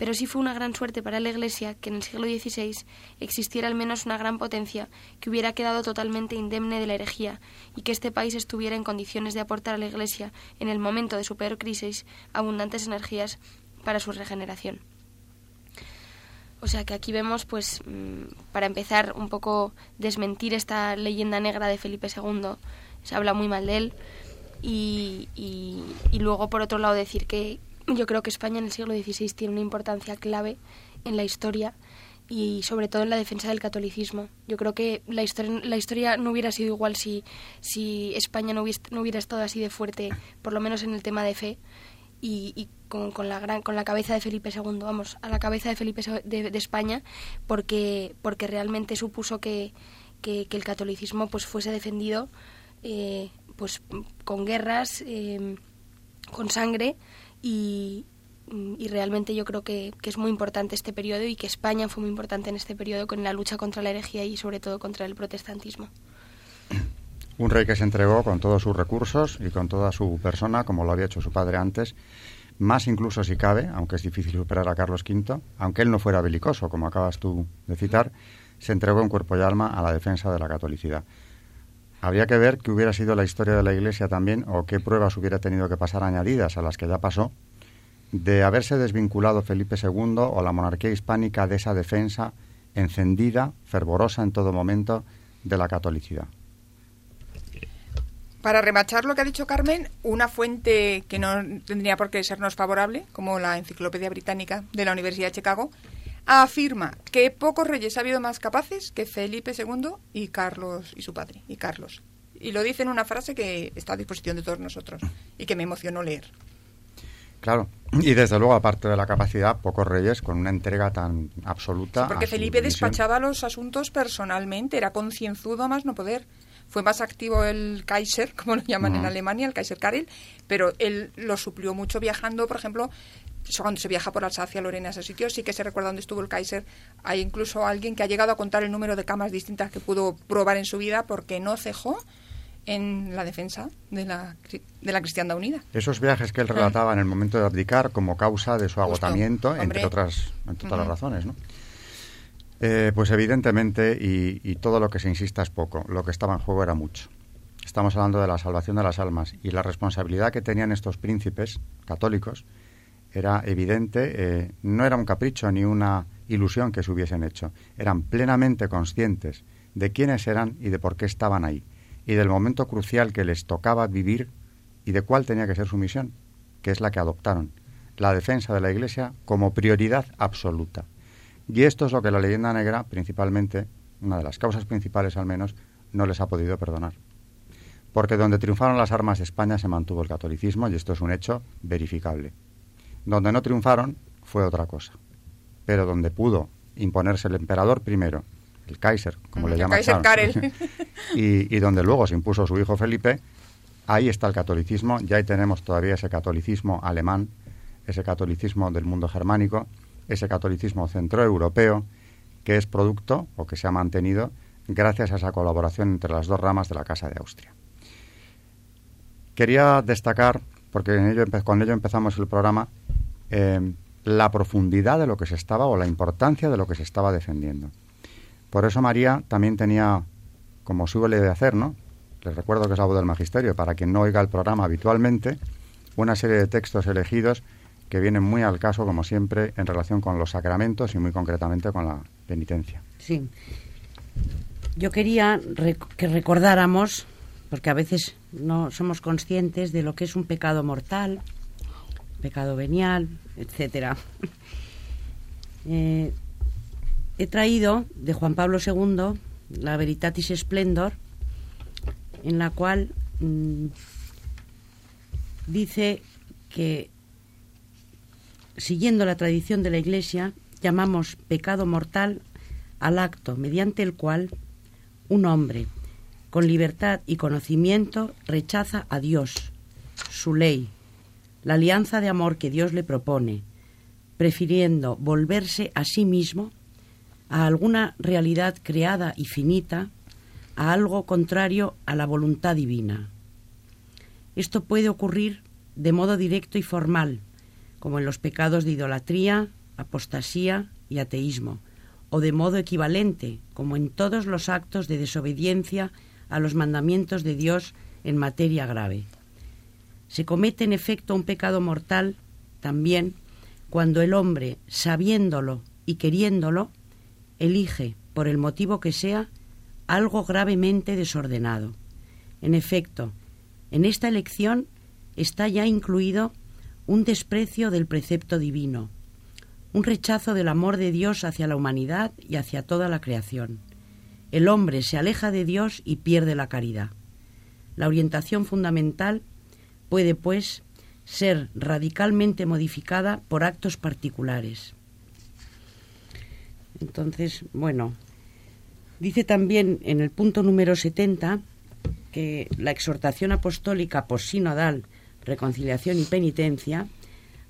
pero sí fue una gran suerte para la Iglesia que en el siglo XVI existiera al menos una gran potencia que hubiera quedado totalmente indemne de la herejía y que este país estuviera en condiciones de aportar a la Iglesia, en el momento de su peor crisis, abundantes energías para su regeneración. O sea que aquí vemos, pues, mm, para empezar, un poco desmentir esta leyenda negra de Felipe II. Se habla muy mal de él. Y, y, luego, por otro lado, decir que yo creo que España en el siglo XVI tiene una importancia clave en la historia y sobre todo en la defensa del catolicismo. Yo creo que la historia, la historia no hubiera sido igual si, si España no hubiera, no hubiera estado así de fuerte, por lo menos en el tema de fe y, con, con, la gran, con la cabeza de Felipe II, vamos, a la cabeza de Felipe de, España, porque, porque realmente supuso que, que, el catolicismo pues fuese defendido eh, pues con guerras, em, con sangre y, y realmente yo creo que, que, es muy importante este periodo y que España fue muy importante en este periodo con la lucha contra la herejía y sobre todo contra el protestantismo. Un rey que se entregó con todos sus recursos y con toda su persona, como lo había hecho su padre antes, más incluso si cabe, aunque es difícil superar a Carlos V, aunque él no fuera belicoso, como acabas tú de citar, se entregó en cuerpo y alma a la defensa de la catolicidad. Habría que ver qué hubiera sido la historia de la Iglesia también o qué pruebas hubiera tenido que pasar añadidas a las que ya pasó de haberse desvinculado Felipe II o la monarquía hispánica de esa defensa encendida, fervorosa en todo momento de la catolicidad. Para remachar lo que ha dicho Carmen, una fuente que no tendría por qué sernos favorable, como la Enciclopedia Británica de la Universidad de Chicago, afirma que pocos reyes ha habido más capaces que Felipe II y Carlos y su padre, y Carlos. Y lo dice en una frase que está a disposición de todos nosotros y que me emocionó leer. Claro, y desde luego, aparte de la capacidad, pocos reyes con una entrega tan absoluta. porque Felipe despachaba los asuntos personalmente, era concienzudo más no poder fue más activo el Kaiser, como lo llaman en Alemania, el Kaiser Karel, pero él lo suplió mucho viajando, por ejemplo, cuando se viaja por Alsacia, Lorena, ese sitio, sí que se recuerda dónde estuvo el Kaiser. Hay incluso alguien que ha llegado a contar el número de camas distintas que pudo probar en su vida porque no cejó en la defensa de la, de la cristiandad unida. Esos viajes que él relataba en el momento de abdicar como causa de su agotamiento, entre otras, entre otras razones, ¿no? Eh, pues evidentemente, y, todo lo que se insista es poco, lo que estaba en juego era mucho. Estamos hablando de la salvación de las almas y la responsabilidad que tenían estos príncipes católicos era evidente, eh, no era un capricho ni una ilusión que se hubiesen hecho, eran plenamente conscientes de quiénes eran y de por qué estaban ahí, y del momento crucial que les tocaba vivir y de cuál tenía que ser su misión, que es la que adoptaron, la defensa de la Iglesia como prioridad absoluta. Y esto es lo que la leyenda negra, principalmente, una de las causas principales al menos, no les ha podido perdonar. Porque donde triunfaron las armas de España se mantuvo el catolicismo y esto es un hecho verificable. Donde no triunfaron fue otra cosa. Pero donde pudo imponerse el emperador primero, el Kaiser, como Mm, le el llama Kaiser Charles, Karel. y, y donde luego se impuso su hijo Felipe, ahí está el catolicismo, ya ahí tenemos todavía ese catolicismo alemán, ese catolicismo del mundo germánico, ese catolicismo centroeuropeo, que es producto o que se ha mantenido gracias a esa colaboración entre las dos ramas de la Casa de Austria. Quería destacar, porque en ello con ello empezamos el programa, eh, la profundidad de lo que se estaba o la importancia de lo que se estaba defendiendo. Por eso María también tenía, como suele hacer, ¿no? Les recuerdo que es la voz del magisterio, para quien no oiga el programa habitualmente, una serie de textos elegidos que vienen muy al caso, como siempre, en relación con los sacramentos y muy concretamente con la penitencia. Sí. Yo quería que recordáramos, porque a veces no somos conscientes de lo que es un pecado mortal, pecado venial, etcétera. Eh, he traído de Juan Pablo II la Veritatis Splendor, en la cual mm, dice que siguiendo la tradición de la Iglesia, llamamos pecado mortal al acto mediante el cual un hombre, con libertad y conocimiento, rechaza a Dios, su ley, la alianza de amor que Dios le propone, prefiriendo volverse a sí mismo, a alguna realidad creada y finita, a algo contrario a la voluntad divina. Esto puede ocurrir de modo directo y formal, como en los pecados de idolatría, apostasía y ateísmo, o de modo equivalente, como en todos los actos de desobediencia a los mandamientos de Dios en materia grave. Se comete en efecto un pecado mortal también cuando el hombre, sabiéndolo y queriéndolo, elige, por el motivo que sea, algo gravemente desordenado. En efecto, en esta elección está ya incluido un desprecio del precepto divino, un rechazo del amor de Dios hacia la humanidad y hacia toda la creación. El hombre se aleja de Dios y pierde la caridad. La orientación fundamental puede, pues, ser radicalmente modificada por actos particulares. Entonces, bueno, dice también en el punto número 70 que la exhortación apostólica posinodal, reconciliación y penitencia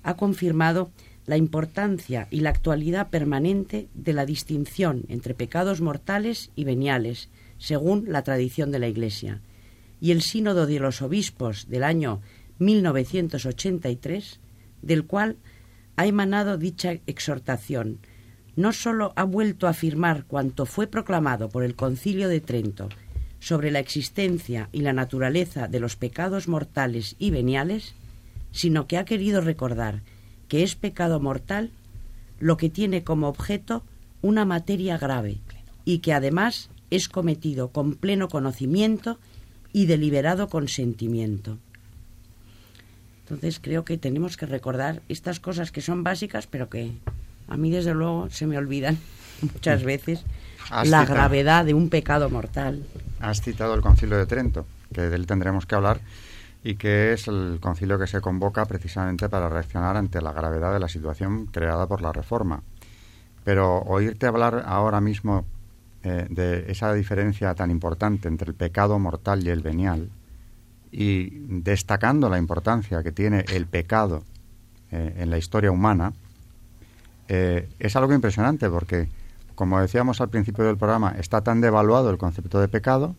ha confirmado la importancia y la actualidad permanente de la distinción entre pecados mortales y veniales, según la tradición de la Iglesia. Y el Sínodo de los Obispos del año 1983, del cual ha emanado dicha exhortación, no sólo ha vuelto a afirmar cuanto fue proclamado por el Concilio de Trento sobre la existencia y la naturaleza de los pecados mortales y veniales, sino que ha querido recordar que es pecado mortal lo que tiene como objeto una materia grave y que además es cometido con pleno conocimiento y deliberado consentimiento. Entonces creo que tenemos que recordar estas cosas que son básicas, pero que a mí desde luego se me olvidan muchas veces Has la citado- gravedad de un pecado mortal. Has citado el Concilio de Trento, que de él tendremos que hablar, y que es el concilio que se convoca precisamente para reaccionar ante la gravedad de la situación creada por la reforma. Pero oírte hablar ahora mismo eh, de esa diferencia tan importante entre el pecado mortal y el venial, y destacando la importancia que tiene el pecado eh, en la historia humana, eh, es algo impresionante porque, como decíamos al principio del programa, está tan devaluado el concepto de pecado,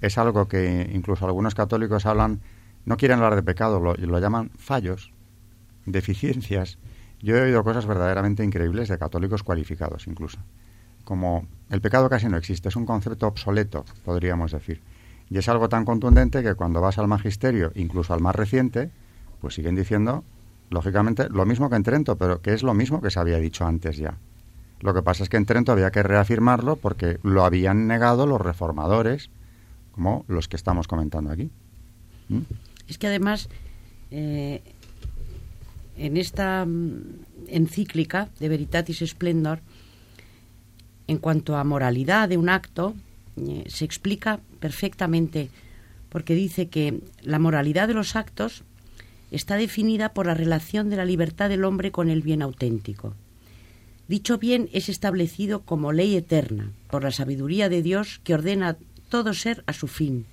es algo que incluso algunos católicos hablan, no quieren hablar de pecado, lo, lo llaman fallos, deficiencias. Yo he oído cosas verdaderamente increíbles de católicos cualificados incluso. Como el pecado casi no existe, es un concepto obsoleto, podríamos decir. Y es algo tan contundente que cuando vas al magisterio, incluso al más reciente, pues siguen diciendo, lógicamente, lo mismo que en Trento, pero que es lo mismo que se había dicho antes ya. Lo que pasa es que en Trento había que reafirmarlo porque lo habían negado los reformadores, como los que estamos comentando aquí. ¿Mm? Es que además, eh, en esta mm, encíclica de Veritatis Splendor, en cuanto a moralidad de un acto, eh, se explica perfectamente, porque dice que la moralidad de los actos está definida por la relación de la libertad del hombre con el bien auténtico. Dicho bien es establecido como ley eterna por la sabiduría de Dios que ordena todo ser a su fin.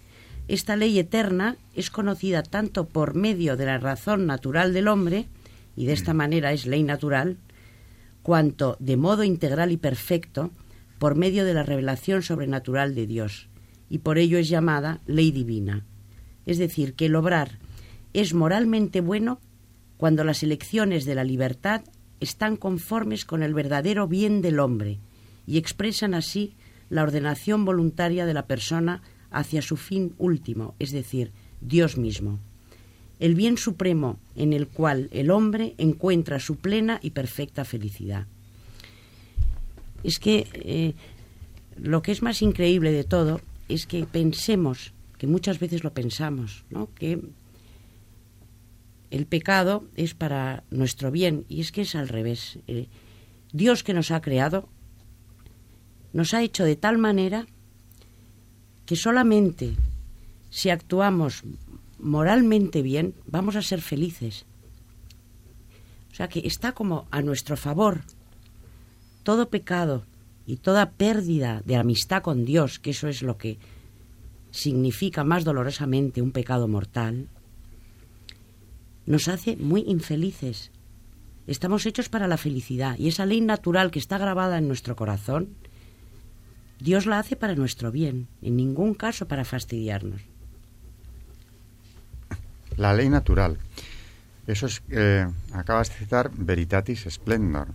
Esta ley eterna es conocida tanto por medio de la razón natural del hombre, y de esta manera es ley natural, cuanto de modo integral y perfecto por medio de la revelación sobrenatural de Dios, y por ello es llamada ley divina. Es decir, que el obrar es moralmente bueno cuando las elecciones de la libertad están conformes con el verdadero bien del hombre y expresan así la ordenación voluntaria de la persona hacia su fin último, es decir, Dios mismo. El bien supremo en el cual el hombre encuentra su plena y perfecta felicidad. Es que eh, lo que es más increíble de todo es que pensemos, que muchas veces lo pensamos, ¿no? que el pecado es para nuestro bien y es que es al revés. Eh, Dios que nos ha creado nos ha hecho de tal manera que solamente si actuamos moralmente bien vamos a ser felices. O sea que está como a nuestro favor todo pecado y toda pérdida de amistad con Dios, que eso es lo que significa más dolorosamente un pecado mortal, nos hace muy infelices. Estamos hechos para la felicidad y esa ley natural que está grabada en nuestro corazón, Dios la hace para nuestro bien, en ningún caso para fastidiarnos. La ley natural. Eso es, eh, acabas de citar Veritatis Splendor,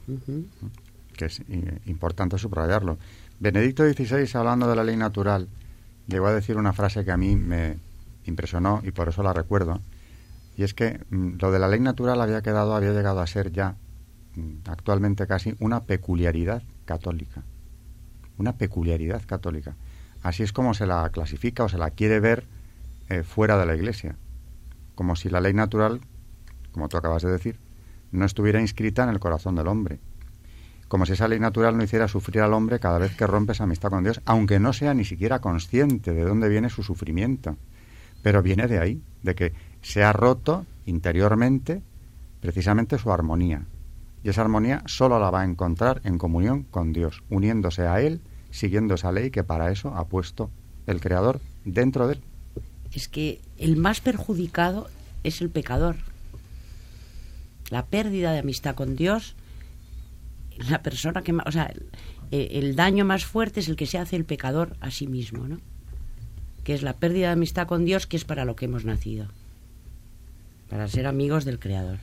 que es eh, importante subrayarlo. Benedicto XVI, hablando de la ley natural, llegó a decir una frase que a mí me impresionó y por eso la recuerdo, y es que mm, lo de la ley natural había quedado, había llegado a ser ya mm, actualmente casi una peculiaridad católica. Una peculiaridad católica. Así es como se la clasifica o se la quiere ver eh, fuera de la Iglesia. Como si la ley natural, como tú acabas de decir, no estuviera inscrita en el corazón del hombre. Como si esa ley natural no hiciera sufrir al hombre cada vez que rompe esa amistad con Dios, aunque no sea ni siquiera consciente de dónde viene su sufrimiento. Pero viene de ahí, de que se ha roto interiormente precisamente su armonía. Y esa armonía solo la va a encontrar en comunión con Dios, uniéndose a Él, siguiendo esa ley que para eso ha puesto el Creador dentro de Él. Es que el más perjudicado es el pecador. La pérdida de amistad con Dios, la persona que más, o sea, el, el daño más fuerte es el que se hace el pecador a sí mismo, ¿no? Que es la pérdida de amistad con Dios, que es para lo que hemos nacido para ser amigos del Creador.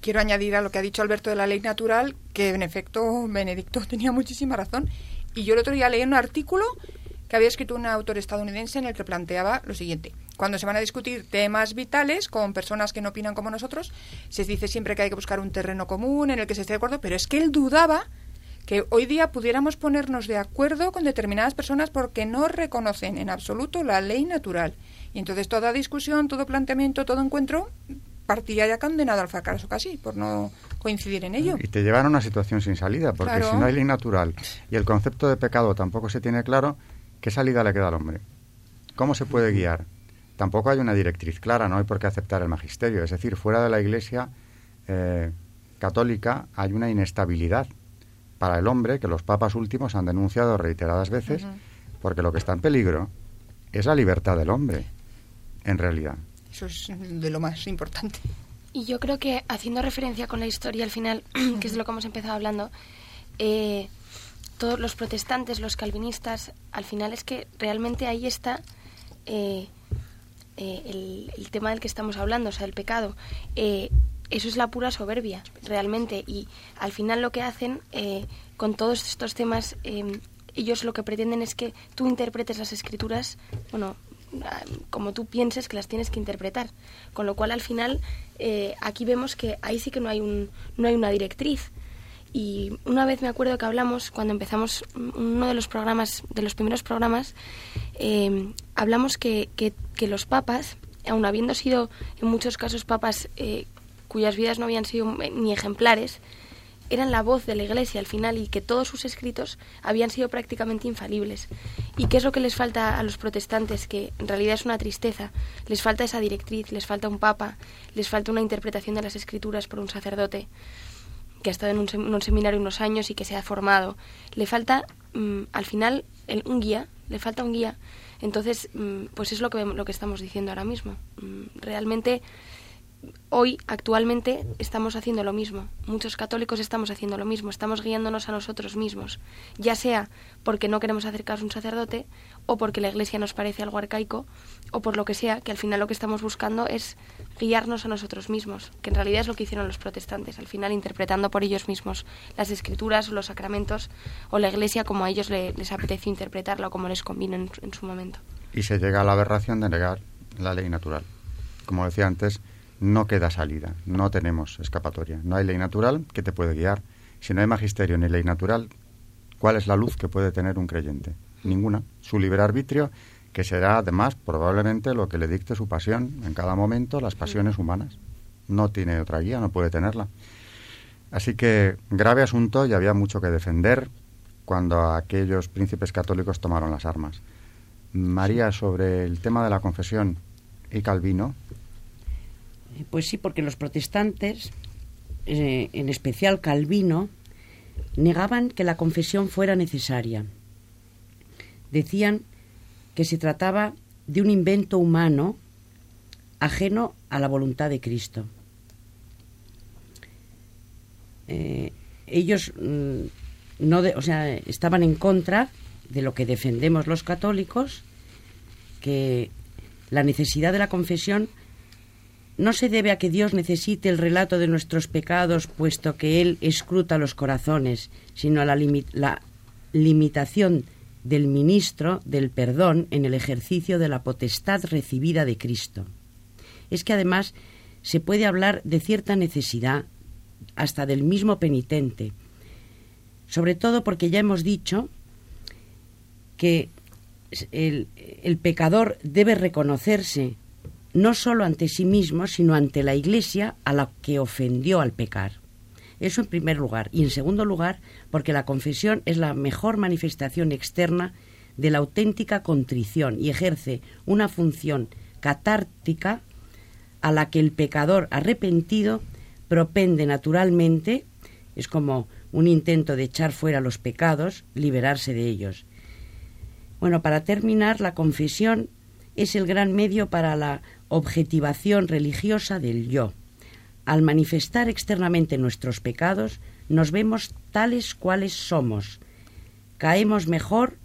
Quiero añadir a lo que ha dicho Alberto de la ley natural, que en efecto Benedicto tenía muchísima razón. Y yo el otro día leí un artículo que había escrito un autor estadounidense en el que planteaba lo siguiente. Cuando se van a discutir temas vitales con personas que no opinan como nosotros, se dice siempre que hay que buscar un terreno común en el que se esté de acuerdo, pero es que él dudaba que hoy día pudiéramos ponernos de acuerdo con determinadas personas porque no reconocen en absoluto la ley natural. Y entonces toda discusión, todo planteamiento, todo encuentro partía ya condenado al fracaso casi, por no coincidir en ello. Y te llevan a una situación sin salida, porque si no hay ley natural y el concepto de pecado tampoco se tiene claro, ¿qué salida le queda al hombre? ¿Cómo se puede guiar? Tampoco hay una directriz clara, no hay por qué aceptar el magisterio. Es decir, fuera de la Iglesia eh, católica hay una inestabilidad para el hombre que los papas últimos han denunciado reiteradas veces, porque lo que está en peligro es la libertad del hombre en realidad. Eso es de lo más importante. Y yo creo que haciendo referencia con la historia al final, que es de lo que hemos empezado hablando, eh, todos los protestantes, los calvinistas, al final es que realmente ahí está eh, eh, el, el, tema del que estamos hablando, o sea, el pecado. Eso es la pura soberbia, realmente. Y al final lo que hacen con todos estos temas, ellos lo que pretenden es que tú interpretes las escrituras, bueno, como tú pienses que las tienes que interpretar. Con lo cual, al final, eh, aquí vemos que ahí sí que no hay, un, no hay una directriz. Y una vez me acuerdo que hablamos, cuando empezamos uno de los programas, de los primeros programas, eh, hablamos que, que, los papas, aun habiendo sido en muchos casos papas eh, cuyas vidas no habían sido ni ejemplares, eran la voz de la Iglesia al final y que todos sus escritos habían sido prácticamente infalibles. ¿Y qué es lo que les falta a los protestantes? Que en realidad es una tristeza. Les falta esa directriz, les falta un papa, les falta una interpretación de las escrituras por un sacerdote. que ha estado en un, seminario unos años y que se ha formado. Le falta, mm, al final, un guía, le falta un guía. Entonces, mm, pues es lo que, lo que estamos diciendo ahora mismo. Mm, realmente hoy, actualmente, estamos haciendo lo mismo. Muchos católicos estamos haciendo lo mismo. Estamos guiándonos a nosotros mismos. Ya sea porque no queremos acercarnos a un sacerdote, o porque la iglesia nos parece algo arcaico, o por lo que sea, que al final lo que estamos buscando es guiarnos a nosotros mismos, que en realidad es lo que hicieron los protestantes, al final interpretando por ellos mismos las escrituras o los sacramentos, o la iglesia como a ellos les apeteció interpretarla o como les convino en, en su momento. Y se llega a la aberración de negar la ley natural. Como decía antes, no queda salida, no tenemos escapatoria. No hay ley natural que te puede guiar. Si no hay magisterio ni ley natural, ¿cuál es la luz que puede tener un creyente? Ninguna. Su libre arbitrio, que será además probablemente lo que le dicte su pasión en cada momento, las pasiones humanas. No tiene otra guía, no puede tenerla. Así que grave asunto y había mucho que defender cuando aquellos príncipes católicos tomaron las armas. María, sobre el tema de la confesión y Calvino, pues sí, porque los protestantes, eh, en especial Calvino, negaban que la confesión fuera necesaria. Decían que se trataba de un invento humano ajeno a la voluntad de Cristo. Eh, ellos mm, no o sea, estaban en contra de lo que defendemos los católicos, que la necesidad de la confesión no se debe a que Dios necesite el relato de nuestros pecados, puesto que Él escruta los corazones, sino a la, limitación del ministro del perdón en el ejercicio de la potestad recibida de Cristo. Es que además se puede hablar de cierta necesidad hasta del mismo penitente, sobre todo porque ya hemos dicho que el pecador debe reconocerse no solo ante sí mismo, sino ante la Iglesia a la que ofendió al pecar. Eso en primer lugar. Y en segundo lugar, porque la confesión es la mejor manifestación externa de la auténtica contrición y ejerce una función catártica a la que el pecador arrepentido propende naturalmente, es como un intento de echar fuera los pecados, liberarse de ellos. Bueno, para terminar, la confesión es el gran medio para la objetivación religiosa del yo. Al manifestar externamente nuestros pecados, nos vemos tales cuales somos. Caemos mejor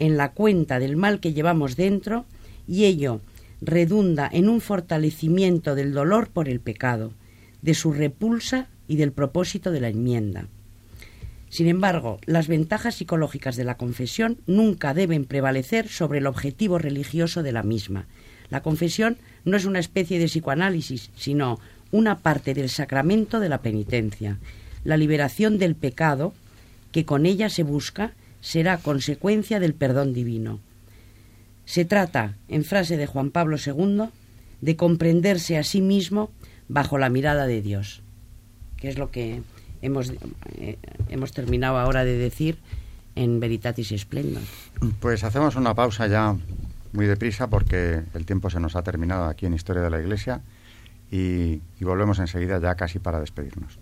en la cuenta del mal que llevamos dentro y ello redunda en un fortalecimiento del dolor por el pecado, de su repulsa y del propósito de la enmienda. Sin embargo, las ventajas psicológicas de la confesión nunca deben prevalecer sobre el objetivo religioso de la misma. La confesión no es una especie de psicoanálisis, sino una parte del sacramento de la penitencia. La liberación del pecado, que con ella se busca, será consecuencia del perdón divino. Se trata, en frase de Juan Pablo II, de comprenderse a sí mismo bajo la mirada de Dios, que es lo que hemos, eh, hemos terminado ahora de decir en Veritatis Splendor. Pues hacemos una pausa ya muy deprisa porque el tiempo se nos ha terminado aquí en Historia de la Iglesia y, y volvemos enseguida ya casi para despedirnos.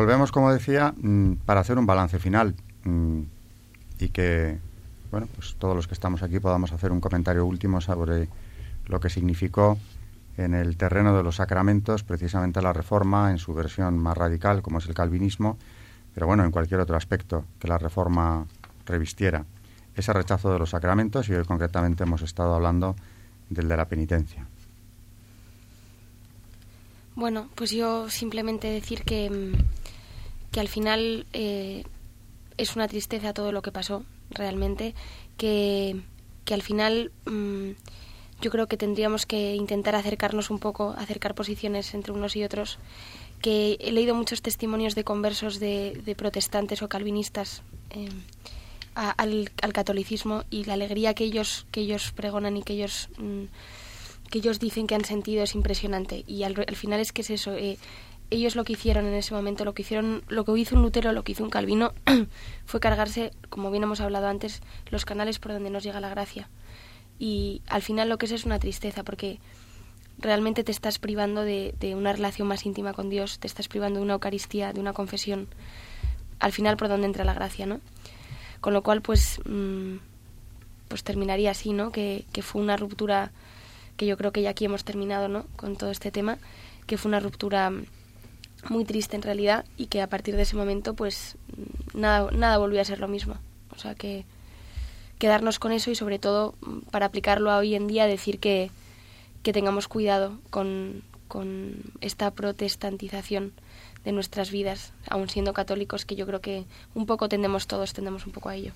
Volvemos, como decía, mm, para hacer un balance final mm, y que, bueno, pues todos los que estamos aquí podamos hacer un comentario último sobre lo que significó en el terreno de los sacramentos precisamente la reforma en su versión más radical, como es el calvinismo, pero bueno, en cualquier otro aspecto que la reforma revistiera ese rechazo de los sacramentos y hoy concretamente hemos estado hablando del de la penitencia. Bueno, pues yo simplemente decir que, mm, que al final eh, es una tristeza todo lo que pasó, realmente, que, que al final mm, yo creo que tendríamos que intentar acercarnos un poco, acercar posiciones entre unos y otros, que he leído muchos testimonios de conversos de, de protestantes o calvinistas. Eh, al, catolicismo y la alegría que ellos que ellos pregonan y que ellos mm, que ellos dicen que han sentido es impresionante. Y al, final es que es eso eh, ellos lo que hicieron en ese momento lo que hicieron lo que hizo un Lutero lo que hizo un Calvino fue cargarse como bien hemos hablado antes los canales por donde nos llega la gracia. Y al final lo que es es una tristeza porque realmente te estás privando de, una relación más íntima con Dios te estás privando de una Eucaristía de una confesión al final por donde entra la gracia no con lo cual, pues, mm, pues terminaría así, ¿no? Que fue una ruptura que yo creo que ya aquí hemos terminado, ¿no? Con todo este tema, que fue una ruptura muy triste en realidad y que a partir de ese momento, pues, nada, nada volvió a ser lo mismo. O sea que quedarnos con eso y sobre todo para aplicarlo a hoy en día decir que, que tengamos cuidado con, con esta protestantización de nuestras vidas, aún siendo católicos, que yo creo que un poco tendemos todos, tendemos un poco a ello.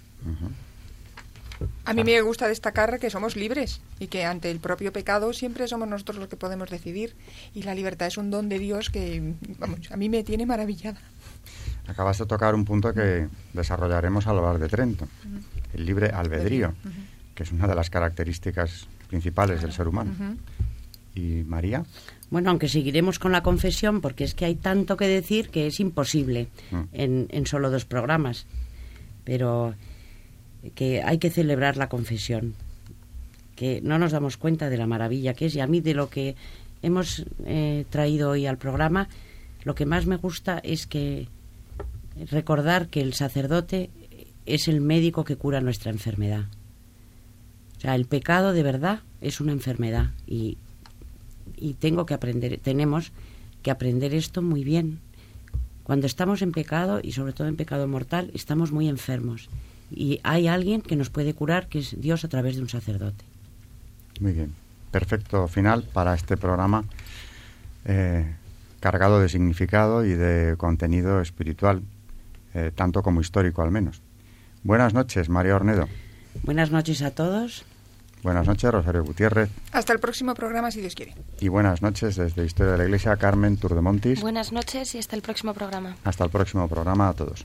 A mí me gusta destacar que somos libres y que ante el propio pecado siempre somos nosotros los que podemos decidir y la libertad es un don de Dios que, vamos, a mí me tiene maravillada. Acabas de tocar un punto que desarrollaremos al hablar de Trento, el libre albedrío, que es una de las características principales del ser humano. ¿Y María? Bueno, aunque seguiremos con la confesión, porque es que hay tanto que decir que es imposible mm. en, solo dos programas. Pero que hay que celebrar la confesión, que no nos damos cuenta de la maravilla que es. Y a mí de lo que hemos eh, traído hoy al programa, lo que más me gusta es que recordar que el sacerdote es el médico que cura nuestra enfermedad. O sea, el pecado de verdad es una enfermedad y y tengo que aprender, tenemos que aprender esto muy bien. Cuando estamos en pecado y sobre todo en pecado mortal, estamos muy enfermos y hay alguien que nos puede curar, que es Dios a través de un sacerdote. Muy bien, perfecto final para este programa eh, cargado de significado y de contenido espiritual, eh, tanto como histórico al menos. Buenas noches, María Ornedo. Buenas noches a todos. Buenas noches, Rosario Gutiérrez. Hasta el próximo programa, si Dios quiere. Y buenas noches desde Historia de la Iglesia, Carmen Turdemontis. Buenas noches y hasta el próximo programa. Hasta el próximo programa a todos.